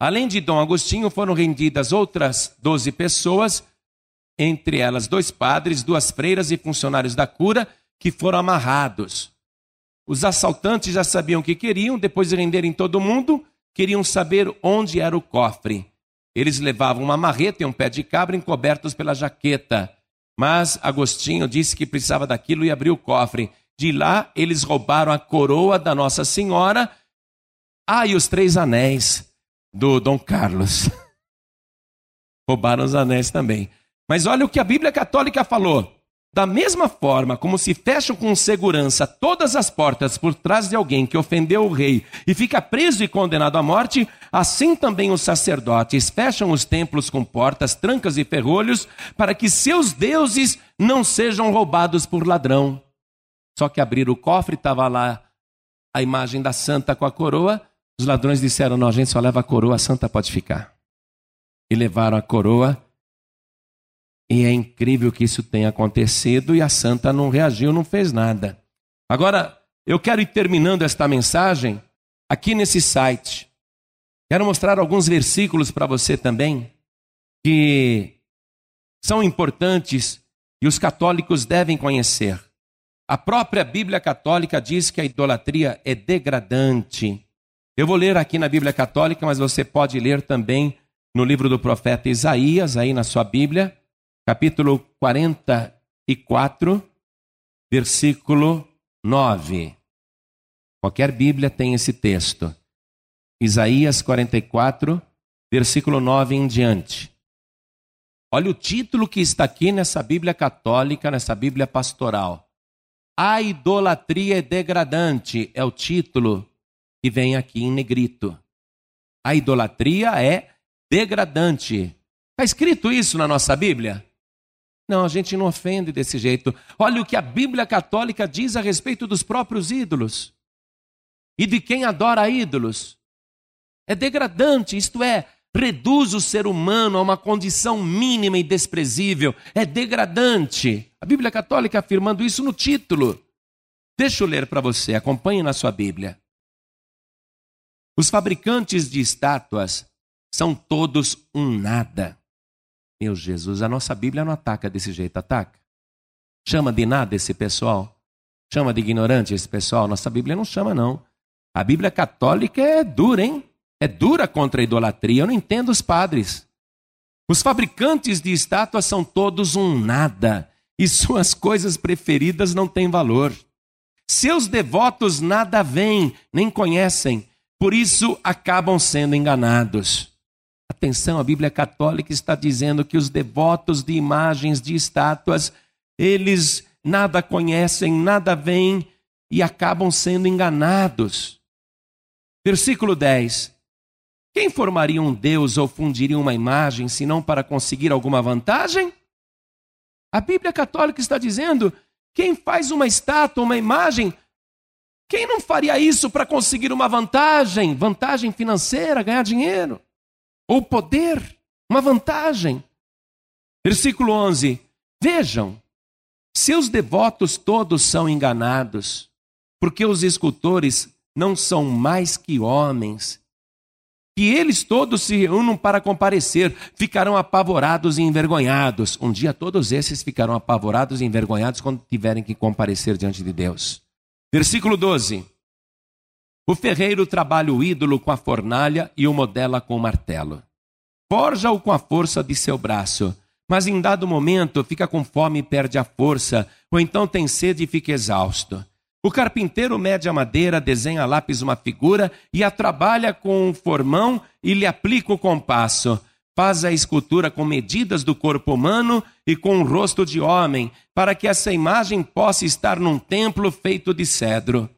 S1: Além de Dom Agostinho, foram rendidas outras 12 pessoas, entre elas dois padres, duas freiras e funcionários da cura, que foram amarrados. Os assaltantes já sabiam o que queriam, depois de renderem todo mundo, queriam saber onde era o cofre. Eles levavam uma marreta e um pé de cabra encobertos pela jaqueta. Mas Agostinho disse que precisava daquilo e abriu o cofre. De lá, eles roubaram a coroa da Nossa Senhora. Ah, e os três anéis do Dom Carlos. roubaram os anéis também. Mas olha o que a Bíblia Católica falou. Da mesma forma como se fecham com segurança todas as portas por trás de alguém que ofendeu o rei e fica preso e condenado à morte, assim também os sacerdotes fecham os templos com portas, trancas e ferrolhos para que seus deuses não sejam roubados por ladrão. Só que abriram o cofre, estava lá a imagem da santa com a coroa. Os ladrões disseram: Não, a gente só leva a coroa, a santa pode ficar. E levaram a coroa e é incrível que isso tenha acontecido e a santa não reagiu, não fez nada. Agora, eu quero ir terminando esta mensagem aqui nesse site. Quero mostrar alguns versículos para você também que são importantes e os católicos devem conhecer. A própria Bíblia Católica diz que a idolatria é degradante. Eu vou ler aqui na Bíblia Católica, mas você pode ler também no livro do profeta Isaías, aí na sua Bíblia capítulo 44, versículo 9. Qualquer Bíblia tem esse texto. Isaías 44, versículo 9 em diante. Olha o título que está aqui nessa Bíblia católica, nessa Bíblia pastoral. A idolatria é degradante é o título que vem aqui em negrito. A idolatria é degradante. Está escrito isso na nossa Bíblia? Não, a gente não ofende desse jeito. Olha o que a Bíblia Católica diz a respeito dos próprios ídolos e de quem adora ídolos. É degradante, isto é, reduz o ser humano a uma condição mínima e desprezível. É degradante. A Bíblia Católica afirmando isso no título. Deixa eu ler para você, acompanhe na sua Bíblia. Os fabricantes de estátuas são todos um nada. Meu Jesus, a nossa Bíblia não ataca desse jeito, ataca? Chama de nada esse pessoal? Chama de ignorante esse pessoal? Nossa Bíblia não chama, não. A Bíblia católica é dura, hein? É dura contra a idolatria. Eu não entendo os padres. Os fabricantes de estátuas são todos um nada, e suas coisas preferidas não têm valor. Seus devotos nada veem, nem conhecem, por isso acabam sendo enganados. Atenção, a Bíblia Católica está dizendo que os devotos de imagens de estátuas, eles nada conhecem, nada veem e acabam sendo enganados. Versículo 10. Quem formaria um Deus ou fundiria uma imagem senão para conseguir alguma vantagem? A Bíblia Católica está dizendo: quem faz uma estátua, uma imagem, quem não faria isso para conseguir uma vantagem, vantagem financeira, ganhar dinheiro? Ou poder, uma vantagem. Versículo 11: Vejam, seus devotos todos são enganados, porque os escultores não são mais que homens. Que eles todos se reúnam para comparecer, ficarão apavorados e envergonhados. Um dia todos esses ficarão apavorados e envergonhados quando tiverem que comparecer diante de Deus. Versículo 12: o ferreiro trabalha o ídolo com a fornalha e o modela com o martelo. Forja-o com a força de seu braço, mas em dado momento fica com fome e perde a força, ou então tem sede e fica exausto. O carpinteiro mede a madeira, desenha a lápis uma figura e a trabalha com um formão e lhe aplica o compasso. Faz a escultura com medidas do corpo humano e com o rosto de homem, para que essa imagem possa estar num templo feito de cedro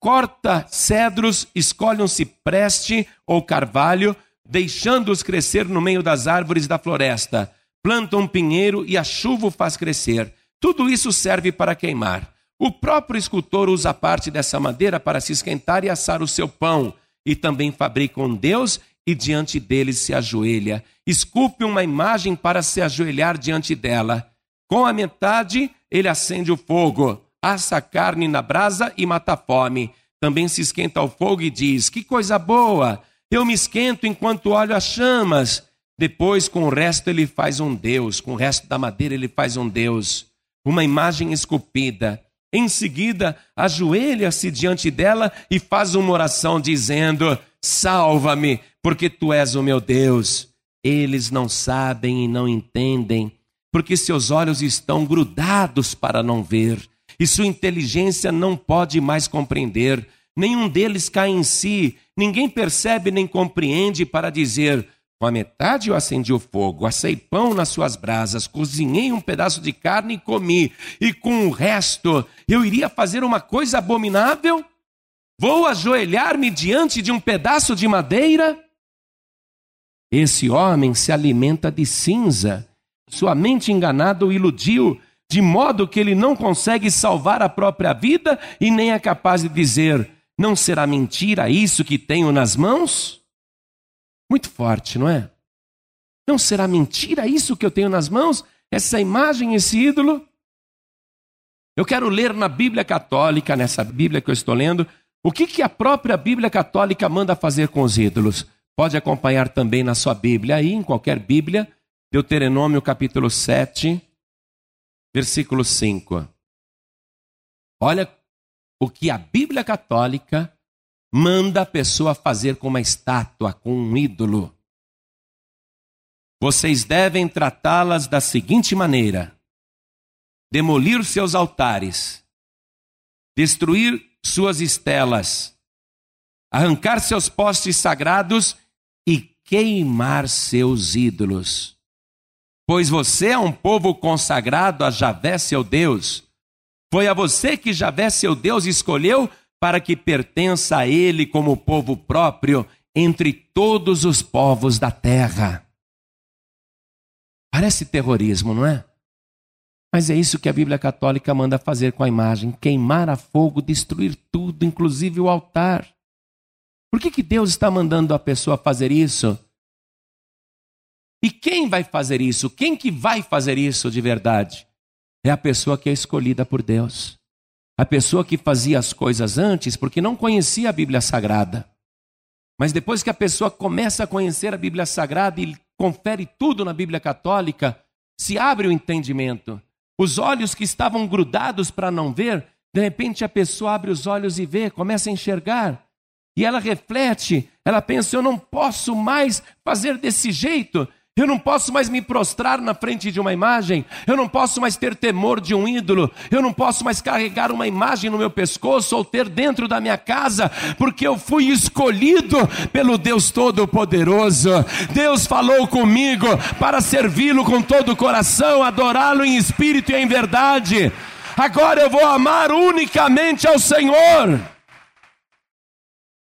S1: corta cedros, escolhe um cipreste ou carvalho, deixando-os crescer no meio das árvores da floresta. Planta um pinheiro e a chuva o faz crescer. Tudo isso serve para queimar. O próprio escultor usa parte dessa madeira para se esquentar e assar o seu pão. E também fabrica um Deus e diante dele se ajoelha. Esculpe uma imagem para se ajoelhar diante dela. Com a metade, ele acende o fogo assa carne na brasa e mata a fome. Também se esquenta ao fogo e diz: Que coisa boa! Eu me esquento enquanto olho as chamas. Depois, com o resto, ele faz um Deus. Com o resto da madeira, ele faz um Deus. Uma imagem esculpida. Em seguida, ajoelha-se diante dela e faz uma oração dizendo: Salva-me, porque tu és o meu Deus. Eles não sabem e não entendem, porque seus olhos estão grudados para não ver e sua inteligência não pode mais compreender. Nenhum deles cai em si, ninguém percebe nem compreende para dizer: Com a metade eu acendi o fogo, assei pão nas suas brasas, cozinhei um pedaço de carne e comi, e com o resto eu iria fazer uma coisa abominável? Vou ajoelhar-me diante de um pedaço de madeira? Esse homem se alimenta de cinza, sua mente enganada o iludiu, de modo que ele não consegue salvar a própria vida e nem é capaz de dizer: Não será mentira isso que tenho nas mãos? Muito forte, não é? Não será mentira isso que eu tenho nas mãos? Essa imagem, esse ídolo? Eu quero ler na Bíblia Católica, nessa Bíblia que eu estou lendo, o que, que a própria Bíblia Católica manda fazer com os ídolos. Pode acompanhar também na sua Bíblia, aí, em qualquer Bíblia, Deuteronômio capítulo 7, versículo 5. Olha o que a Bíblia Católica manda a pessoa fazer com uma estátua, com um ídolo. Vocês devem tratá-las da seguinte maneira: demolir seus altares, destruir suas estelas, arrancar seus postes sagrados e queimar seus ídolos. Pois você é um povo consagrado a Javé, seu Deus. Foi a você que Javé, seu Deus, escolheu para que pertença a ele como povo próprio entre todos os povos da terra. Parece terrorismo, não é? Mas é isso que a Bíblia Católica manda fazer com a imagem: queimar a fogo, destruir tudo, inclusive o altar. Por que, que Deus está mandando a pessoa fazer isso? E quem vai fazer isso? Quem que vai fazer isso de verdade? É a pessoa que é escolhida por Deus. A pessoa que fazia as coisas antes porque não conhecia a Bíblia Sagrada. Mas depois que a pessoa começa a conhecer a Bíblia Sagrada e confere tudo na Bíblia Católica, se abre o entendimento. Os olhos que estavam grudados para não ver, de repente a pessoa abre os olhos e vê, começa a enxergar. E ela reflete, ela pensa: eu não posso mais fazer desse jeito, eu não posso mais me prostrar na frente de uma imagem, eu não posso mais ter temor de um ídolo, eu não posso mais carregar uma imagem no meu pescoço ou ter dentro da minha casa, porque eu fui escolhido pelo Deus Todo-Poderoso. Deus falou comigo para servi-lo com todo o coração, adorá-lo em espírito e em verdade. Agora eu vou amar unicamente ao Senhor.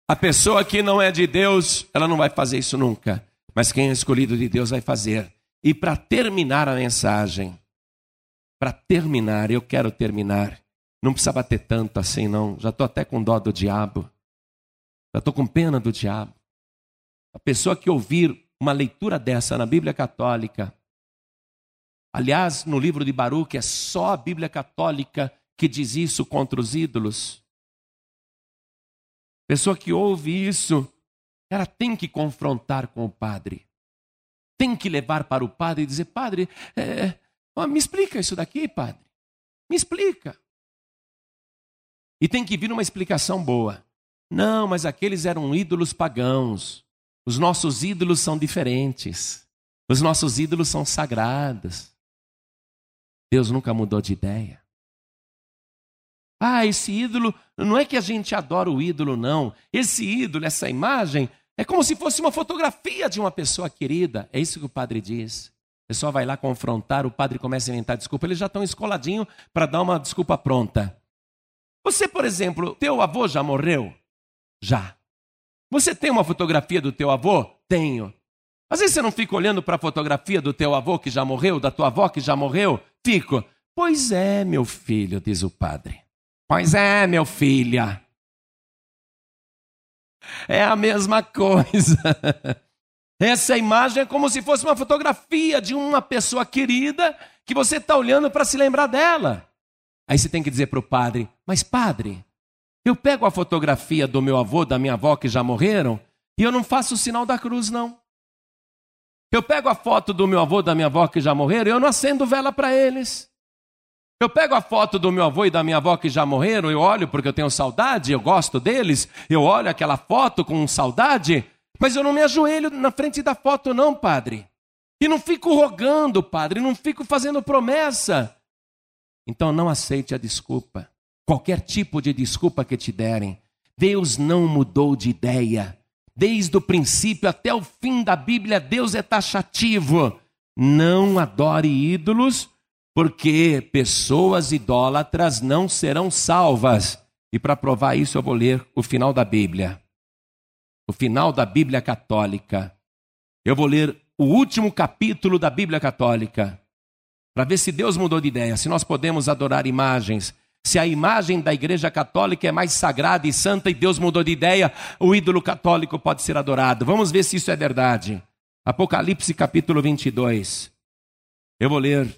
S1: A pessoa que não é de Deus, ela não vai fazer isso nunca. Mas quem é escolhido de Deus vai fazer. E para terminar a mensagem, para terminar, eu quero terminar. Não precisa bater tanto assim, não. Já estou até com dó do diabo. Já estou com pena do diabo. A pessoa que ouvir uma leitura dessa na Bíblia Católica, aliás, no livro de Baruch, é só a Bíblia Católica que diz isso contra os ídolos. Pessoa que ouve isso, ela tem que confrontar com o padre. Tem que levar para o padre e dizer: Padre, é, me explica isso daqui, padre. Me explica. E tem que vir uma explicação boa. Não, mas aqueles eram ídolos pagãos. Os nossos ídolos são diferentes. Os nossos ídolos são sagrados. Deus nunca mudou de ideia. Ah, esse ídolo, não é que a gente adora o ídolo, não. Esse ídolo, essa imagem, é como se fosse uma fotografia de uma pessoa querida. É isso que o padre diz. A pessoa vai lá confrontar, o padre começa a inventar desculpa. Eles já estão escoladinho para dar uma desculpa pronta. Você, por exemplo, teu avô já morreu? Já. Você tem uma fotografia do teu avô? Tenho. Às vezes você não fica olhando para a fotografia do teu avô que já morreu, da tua avó que já morreu? Fico. Pois é, meu filho, diz o padre. Pois é, meu filha. É a mesma coisa. Essa imagem é como se fosse uma fotografia de uma pessoa querida que você está olhando para se lembrar dela. Aí você tem que dizer para o padre: Mas, padre, eu pego a fotografia do meu avô, da minha avó que já morreram, e eu não faço o sinal da cruz, não. Eu pego a foto do meu avô, da minha avó que já morreram, e eu não acendo vela para eles. Eu pego a foto do meu avô e da minha avó que já morreram, eu olho porque eu tenho saudade, eu gosto deles, eu olho aquela foto com saudade, mas eu não me ajoelho na frente da foto, não, padre. E não fico rogando, padre, não fico fazendo promessa. Então não aceite a desculpa, qualquer tipo de desculpa que te derem. Deus não mudou de ideia. desde o princípio até o fim da Bíblia, Deus é taxativo. Não adore ídolos, porque pessoas idólatras não serão salvas. E para provar isso, eu vou ler o final da Bíblia. O final da Bíblia Católica. Eu vou ler o último capítulo da Bíblia Católica. Para ver se Deus mudou de ideia, se nós podemos adorar imagens se a imagem da Igreja Católica é mais sagrada e santa e Deus mudou de ideia, o ídolo católico pode ser adorado. Vamos ver se isso é verdade. Apocalipse capítulo 22. Eu vou ler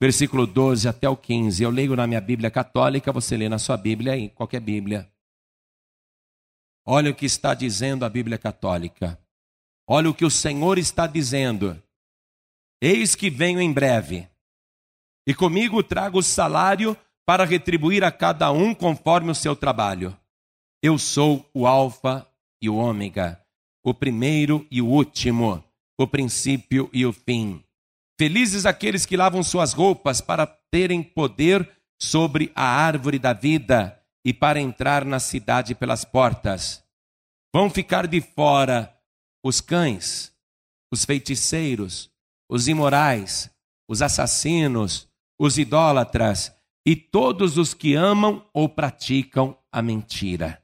S1: versículo 12 até o 15. Eu leio na minha Bíblia católica, você lê na sua Bíblia, em qualquer Bíblia. Olha o que está dizendo a Bíblia católica. Olha o que o Senhor está dizendo. Eis que venho em breve, e comigo trago o salário para retribuir a cada um conforme o seu trabalho. Eu sou o Alfa e o Ômega, o primeiro e o último, o princípio e o fim. Felizes aqueles que lavam suas roupas para terem poder sobre a árvore da vida e para entrar na cidade pelas portas. Vão ficar de fora os cães, os feiticeiros, os imorais, os assassinos, os idólatras e todos os que amam ou praticam a mentira.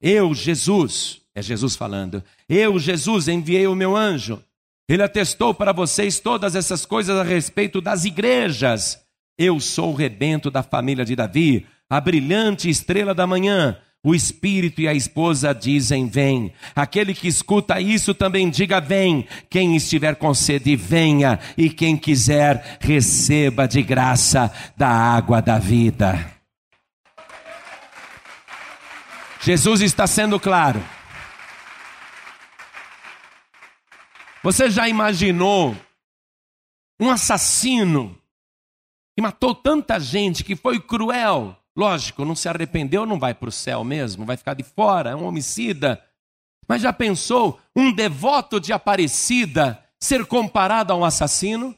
S1: Eu, Jesus, é Jesus falando, eu, Jesus, enviei o meu anjo. Ele atestou para vocês todas essas coisas a respeito das igrejas. Eu sou o rebento da família de Davi, a brilhante estrela da manhã. O espírito e a esposa dizem: Vem. Aquele que escuta isso também diga: Vem. Quem estiver com sede, venha. E quem quiser, receba de graça da água da vida. Jesus está sendo claro. Você já imaginou um assassino que matou tanta gente, que foi cruel? Lógico, não se arrependeu, não vai para o céu mesmo, vai ficar de fora, é um homicida. Mas já pensou um devoto de Aparecida ser comparado a um assassino?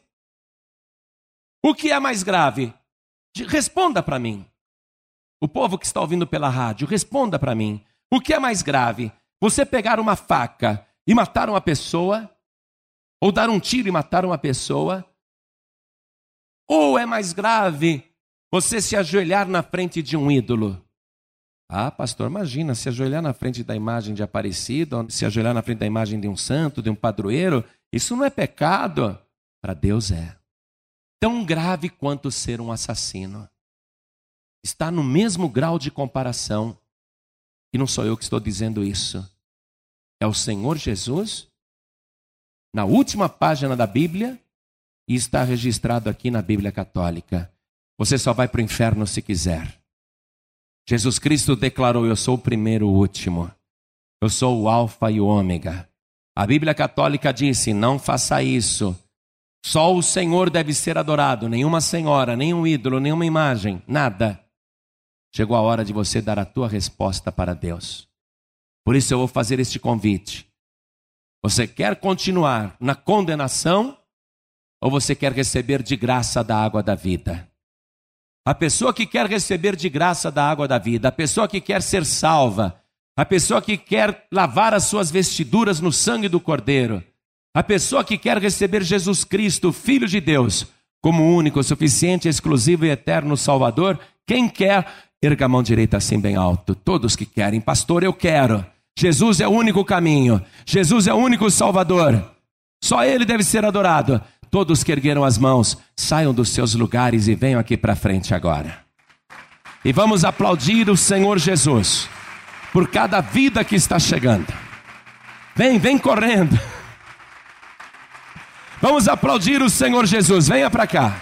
S1: O que é mais grave? Responda para mim. O povo que está ouvindo pela rádio, responda para mim. O que é mais grave? Você pegar uma faca e matar uma pessoa? Ou dar um tiro e matar uma pessoa? Ou é mais grave você se ajoelhar na frente de um ídolo. Ah, pastor, imagina, se ajoelhar na frente da imagem de Aparecido, se ajoelhar na frente da imagem de um santo, de um padroeiro, isso não é pecado. Para Deus é. Tão grave quanto ser um assassino. Está no mesmo grau de comparação. E não sou eu que estou dizendo isso. É o Senhor Jesus, na última página da Bíblia, e está registrado aqui na Bíblia Católica. Você só vai para o inferno se quiser. Jesus Cristo declarou: Eu sou o primeiro e o último. Eu sou o Alfa e o Ômega. A Bíblia Católica disse: Não faça isso. Só o Senhor deve ser adorado, nenhuma senhora, nenhum ídolo, nenhuma imagem, nada. Chegou a hora de você dar a tua resposta para Deus. Por isso eu vou fazer este convite. Você quer continuar na condenação ou você quer receber de graça da água da vida? A pessoa que quer receber de graça da água da vida, a pessoa que quer ser salva, a pessoa que quer lavar as suas vestiduras no sangue do Cordeiro, a pessoa que quer receber Jesus Cristo, Filho de Deus, como único, suficiente, exclusivo e eterno Salvador, quem quer, erga a mão direita assim bem alto. Todos que querem, pastor, eu quero. Jesus é o único caminho, Jesus é o único Salvador. Só Ele deve ser adorado. Todos que ergueram as mãos, saiam dos seus lugares e venham aqui para frente agora. E vamos aplaudir o Senhor Jesus por cada vida que está chegando. Vem, vem correndo. Vamos aplaudir o Senhor Jesus. Venha para cá.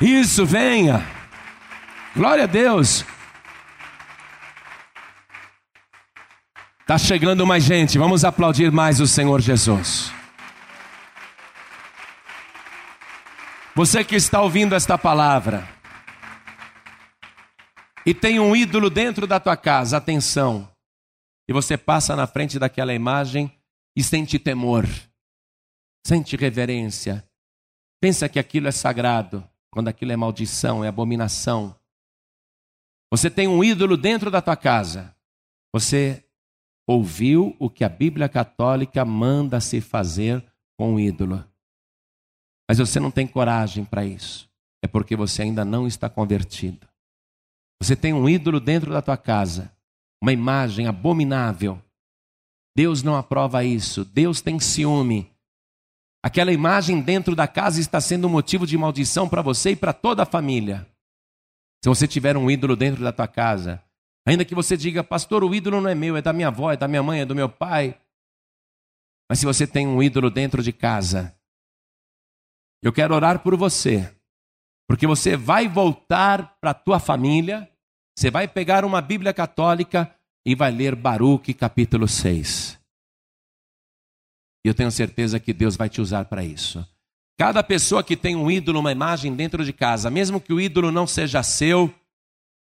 S1: Isso, venha. Glória a Deus. Está chegando mais gente, vamos aplaudir mais o Senhor Jesus. Você que está ouvindo esta palavra e tem um ídolo dentro da tua casa, atenção. E você passa na frente daquela imagem e sente temor, sente reverência, pensa que aquilo é sagrado, quando aquilo é maldição, é abominação. Você tem um ídolo dentro da tua casa. Você ouviu o que a Bíblia Católica manda se fazer com o ídolo. Mas você não tem coragem para isso. É porque você ainda não está convertido. Você tem um ídolo dentro da tua casa, uma imagem abominável. Deus não aprova isso. Deus tem ciúme. Aquela imagem dentro da casa está sendo um motivo de maldição para você e para toda a família. Se você tiver um ídolo dentro da tua casa, ainda que você diga, pastor, o ídolo não é meu, é da minha avó, é da minha mãe, é do meu pai. Mas se você tem um ídolo dentro de casa, eu quero orar por você, porque você vai voltar para a tua família, você vai pegar uma Bíblia católica e vai ler Baruque capítulo 6. E eu tenho certeza que Deus vai te usar para isso. Cada pessoa que tem um ídolo, uma imagem dentro de casa, mesmo que o ídolo não seja seu,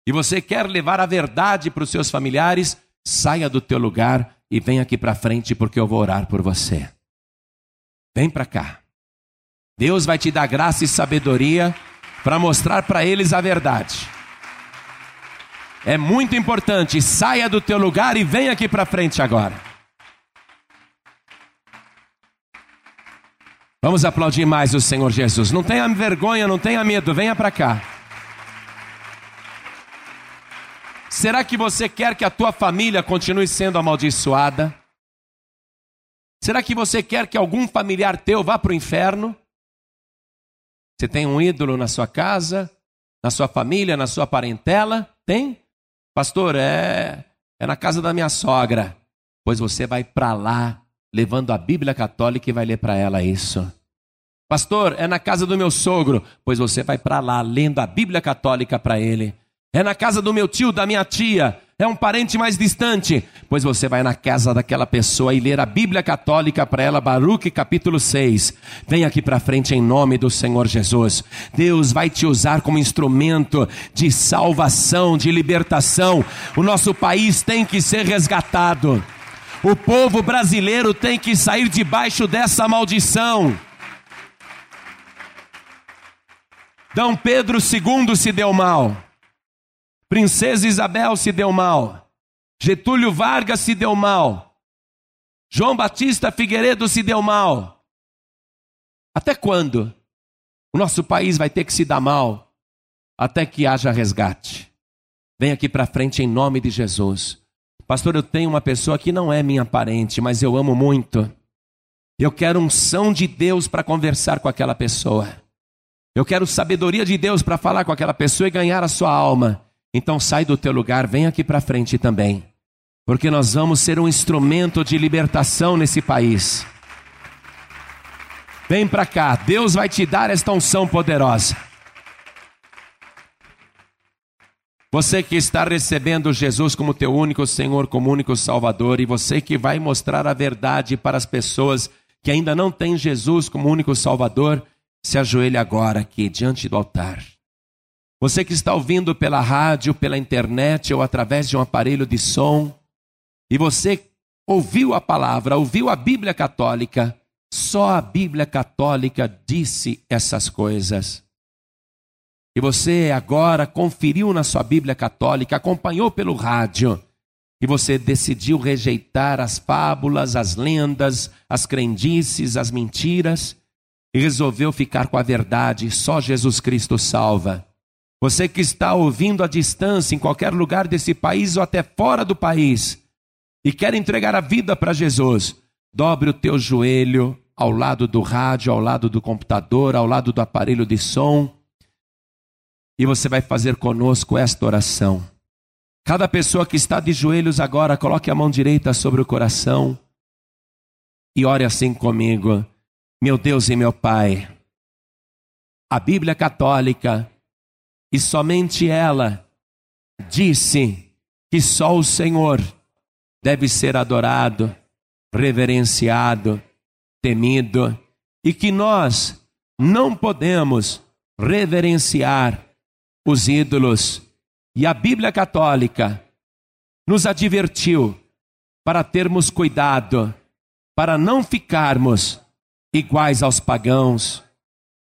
S1: e você quer levar a verdade para os seus familiares, saia do teu lugar e vem aqui para frente porque eu vou orar por você. Vem para cá. Deus vai te dar graça e sabedoria para mostrar para eles a verdade. É muito importante, saia do teu lugar e vem aqui para frente agora. Vamos aplaudir mais o Senhor Jesus. Não tenha vergonha, não tenha medo, venha para cá. Será que você quer que a tua família continue sendo amaldiçoada? Será que você quer que algum familiar teu vá para o inferno? Você tem um ídolo na sua casa, na sua família, na sua parentela? Tem? Pastor, é, é na casa da minha sogra. Pois você vai para lá, levando a Bíblia Católica e vai ler para ela isso. Pastor, é na casa do meu sogro. Pois você vai para lá, lendo a Bíblia Católica para ele. É na casa do meu tio, da minha tia. É um parente mais distante. Pois você vai na casa daquela pessoa e ler a Bíblia Católica para ela, Baruque capítulo 6. Vem aqui para frente em nome do Senhor Jesus. Deus vai te usar como instrumento de salvação, de libertação. O nosso país tem que ser resgatado. O povo brasileiro tem que sair debaixo dessa maldição. D. Pedro II se deu mal. Princesa Isabel se deu mal. Getúlio Vargas se deu mal. João Batista Figueiredo se deu mal. Até quando o nosso país vai ter que se dar mal? Até que haja resgate. Vem aqui para frente em nome de Jesus. Pastor, eu tenho uma pessoa que não é minha parente, mas eu amo muito. Eu quero unção de Deus para conversar com aquela pessoa. Eu quero sabedoria de Deus para falar com aquela pessoa e ganhar a sua alma. Então sai do teu lugar, vem aqui para frente também, porque nós vamos ser um instrumento de libertação nesse país. Vem para cá, Deus vai te dar esta unção poderosa. Você que está recebendo Jesus como teu único Senhor, como único Salvador, e você que vai mostrar a verdade para as pessoas que ainda não têm Jesus como único Salvador, se ajoelhe agora aqui diante do altar. Você que está ouvindo pela rádio, pela internet ou através de um aparelho de som, e você ouviu a palavra, ouviu a Bíblia Católica, só a Bíblia Católica disse essas coisas. E você agora conferiu na sua Bíblia Católica, acompanhou pelo rádio, e você decidiu rejeitar as fábulas, as lendas, as crendices, as mentiras, e resolveu ficar com a verdade, só Jesus Cristo salva. Você que está ouvindo à distância, em qualquer lugar desse país ou até fora do país, e quer entregar a vida para Jesus, dobre o teu joelho ao lado do rádio, ao lado do computador, ao lado do aparelho de som, e você vai fazer conosco esta oração. Cada pessoa que está de joelhos agora, coloque a mão direita sobre o coração e ore assim comigo. Meu Deus e meu Pai, a Bíblia Católica e somente ela disse que só o Senhor deve ser adorado, reverenciado, temido, e que nós não podemos reverenciar os ídolos. E a Bíblia Católica nos advertiu para termos cuidado, para não ficarmos iguais aos pagãos.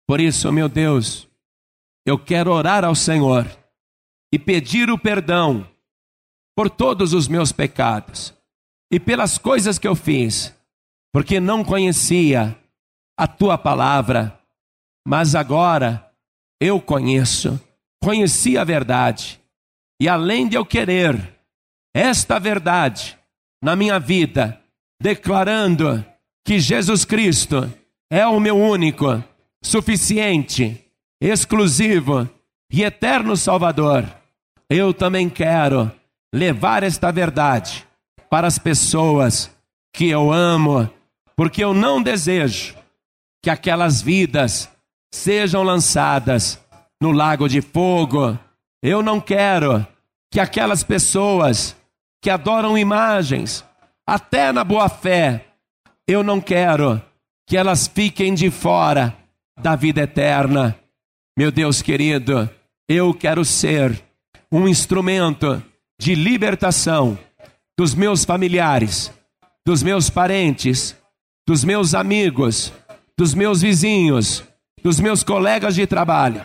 S1: Por isso, meu Deus, eu quero orar ao Senhor e pedir o perdão por todos os meus pecados e pelas coisas que eu fiz, porque não conhecia a tua palavra, mas agora eu conheço, conheci a verdade, e além de eu querer esta verdade na minha vida, declarando que Jesus Cristo é o meu único, suficiente, exclusivo e eterno Salvador, eu também quero levar esta verdade para as pessoas que eu amo, porque eu não desejo que aquelas vidas sejam lançadas no lago de fogo. Eu não quero que aquelas pessoas que adoram imagens, até na boa fé, eu não quero que elas fiquem de fora da vida eterna. Meu Deus querido, eu quero ser um instrumento de libertação dos meus familiares, dos meus parentes, dos meus amigos, dos meus vizinhos, dos meus colegas de trabalho.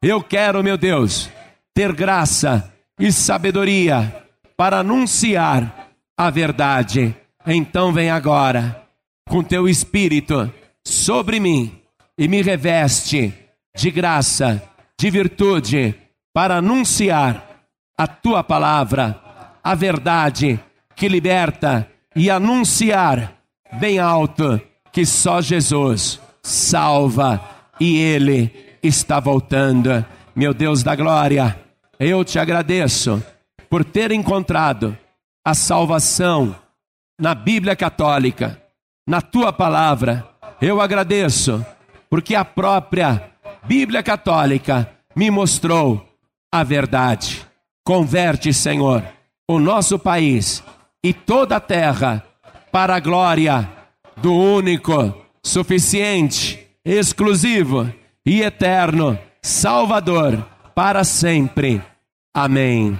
S1: Eu quero, meu Deus, ter graça e sabedoria para anunciar a verdade. Então vem agora com teu espírito sobre mim e me reveste de graça, de virtude, para anunciar a tua palavra, a verdade que liberta e anunciar bem alto que só Jesus salva e Ele está voltando. Meu Deus da glória, eu te agradeço por ter encontrado a salvação na Bíblia Católica, na tua palavra. Eu agradeço porque a própria Bíblia Católica me mostrou a verdade. Converte, Senhor, o nosso país e toda a terra para a glória do único, suficiente, exclusivo e eterno Salvador para sempre. Amém.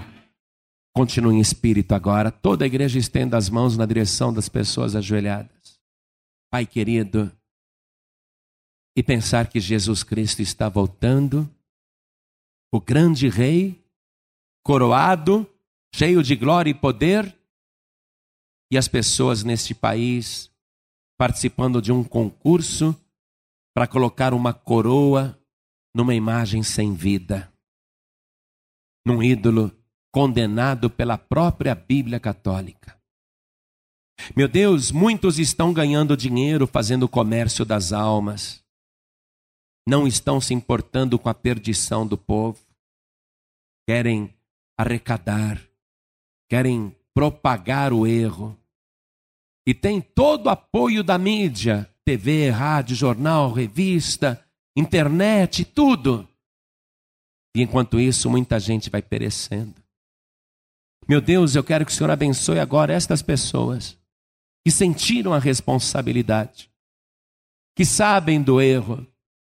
S1: Continue em espírito agora. Toda a igreja estenda as mãos na direção das pessoas ajoelhadas. Pai querido, e pensar que Jesus Cristo está voltando, o grande Rei coroado, cheio de glória e poder, e as pessoas neste país participando de um concurso para colocar uma coroa numa imagem sem vida, num ídolo condenado pela própria Bíblia Católica. Meu Deus, muitos estão ganhando dinheiro fazendo o comércio das almas, não estão se importando com a perdição do povo, querem arrecadar, querem propagar o erro. E tem todo o apoio da mídia, TV, rádio, jornal, revista, internet, tudo. E enquanto isso, muita gente vai perecendo. Meu Deus, eu quero que o Senhor abençoe agora estas pessoas que sentiram a responsabilidade, que sabem do erro.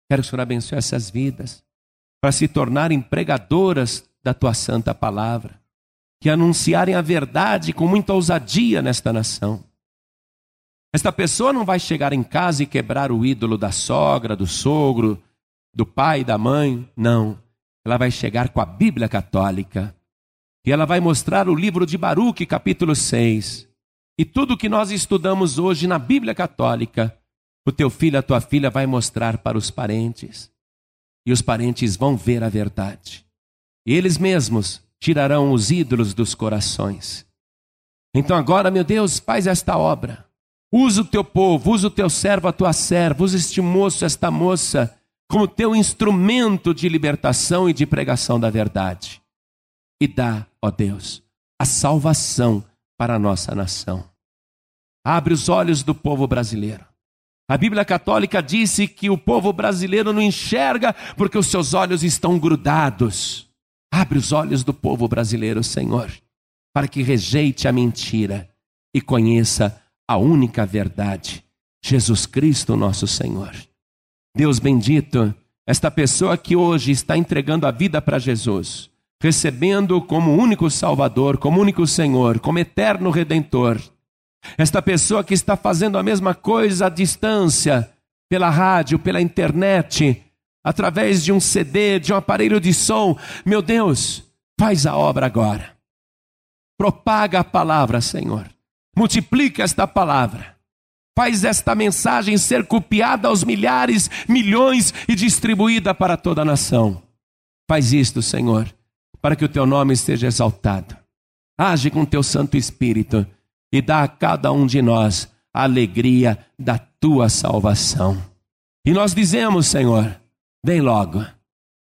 S1: Quero que o Senhor abençoe essas vidas para se tornarem pregadoras da tua santa palavra, que anunciarem a verdade com muita ousadia nesta nação. Esta pessoa não vai chegar em casa e quebrar o ídolo da sogra, do sogro, do pai, da mãe, não. Ela vai chegar com a Bíblia católica e ela vai mostrar o livro de Baruque, capítulo 6. E tudo que nós estudamos hoje na Bíblia católica, o teu filho, a tua filha vai mostrar para os parentes. E os parentes vão ver a verdade. E eles mesmos tirarão os ídolos dos corações. Então agora, meu Deus, faz esta obra. Usa o teu povo, usa o teu servo, a tua serva, usa este moço, esta moça, como teu instrumento de libertação e de pregação da verdade. E dá, ó Deus, a salvação para a nossa nação. Abre os olhos do povo brasileiro. A Bíblia Católica disse que o povo brasileiro não enxerga porque os seus olhos estão grudados Abre os olhos do povo brasileiro, Senhor, para que rejeite a mentira e conheça a única verdade, Jesus Cristo, nosso Senhor. Deus bendito, esta pessoa que hoje está entregando a vida para Jesus, recebendo como único Salvador, como único Senhor, como eterno Redentor. Esta pessoa que está fazendo a mesma coisa à distância, pela rádio, pela internet, através de um CD, de um aparelho de som. Meu Deus, Faz a obra agora. Propaga a palavra, Senhor. Multiplica esta palavra. Faz esta mensagem ser copiada aos milhares, milhões e distribuída para toda a nação. Faz isto, Senhor, para que o teu nome esteja exaltado. Age com teu Santo Espírito e dá a cada um de nós a alegria da tua salvação. E nós dizemos, Senhor, vem logo,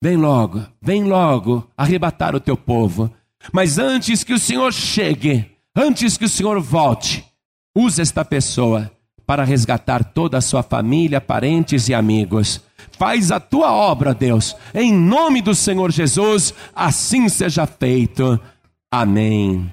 S1: vem logo, vem logo arrebatar o teu povo. Mas antes que o Senhor chegue, antes que o Senhor volte, use esta pessoa para resgatar toda a sua família, parentes e amigos. Faz a tua obra, Deus, em nome do Senhor Jesus, assim seja feito. Amém.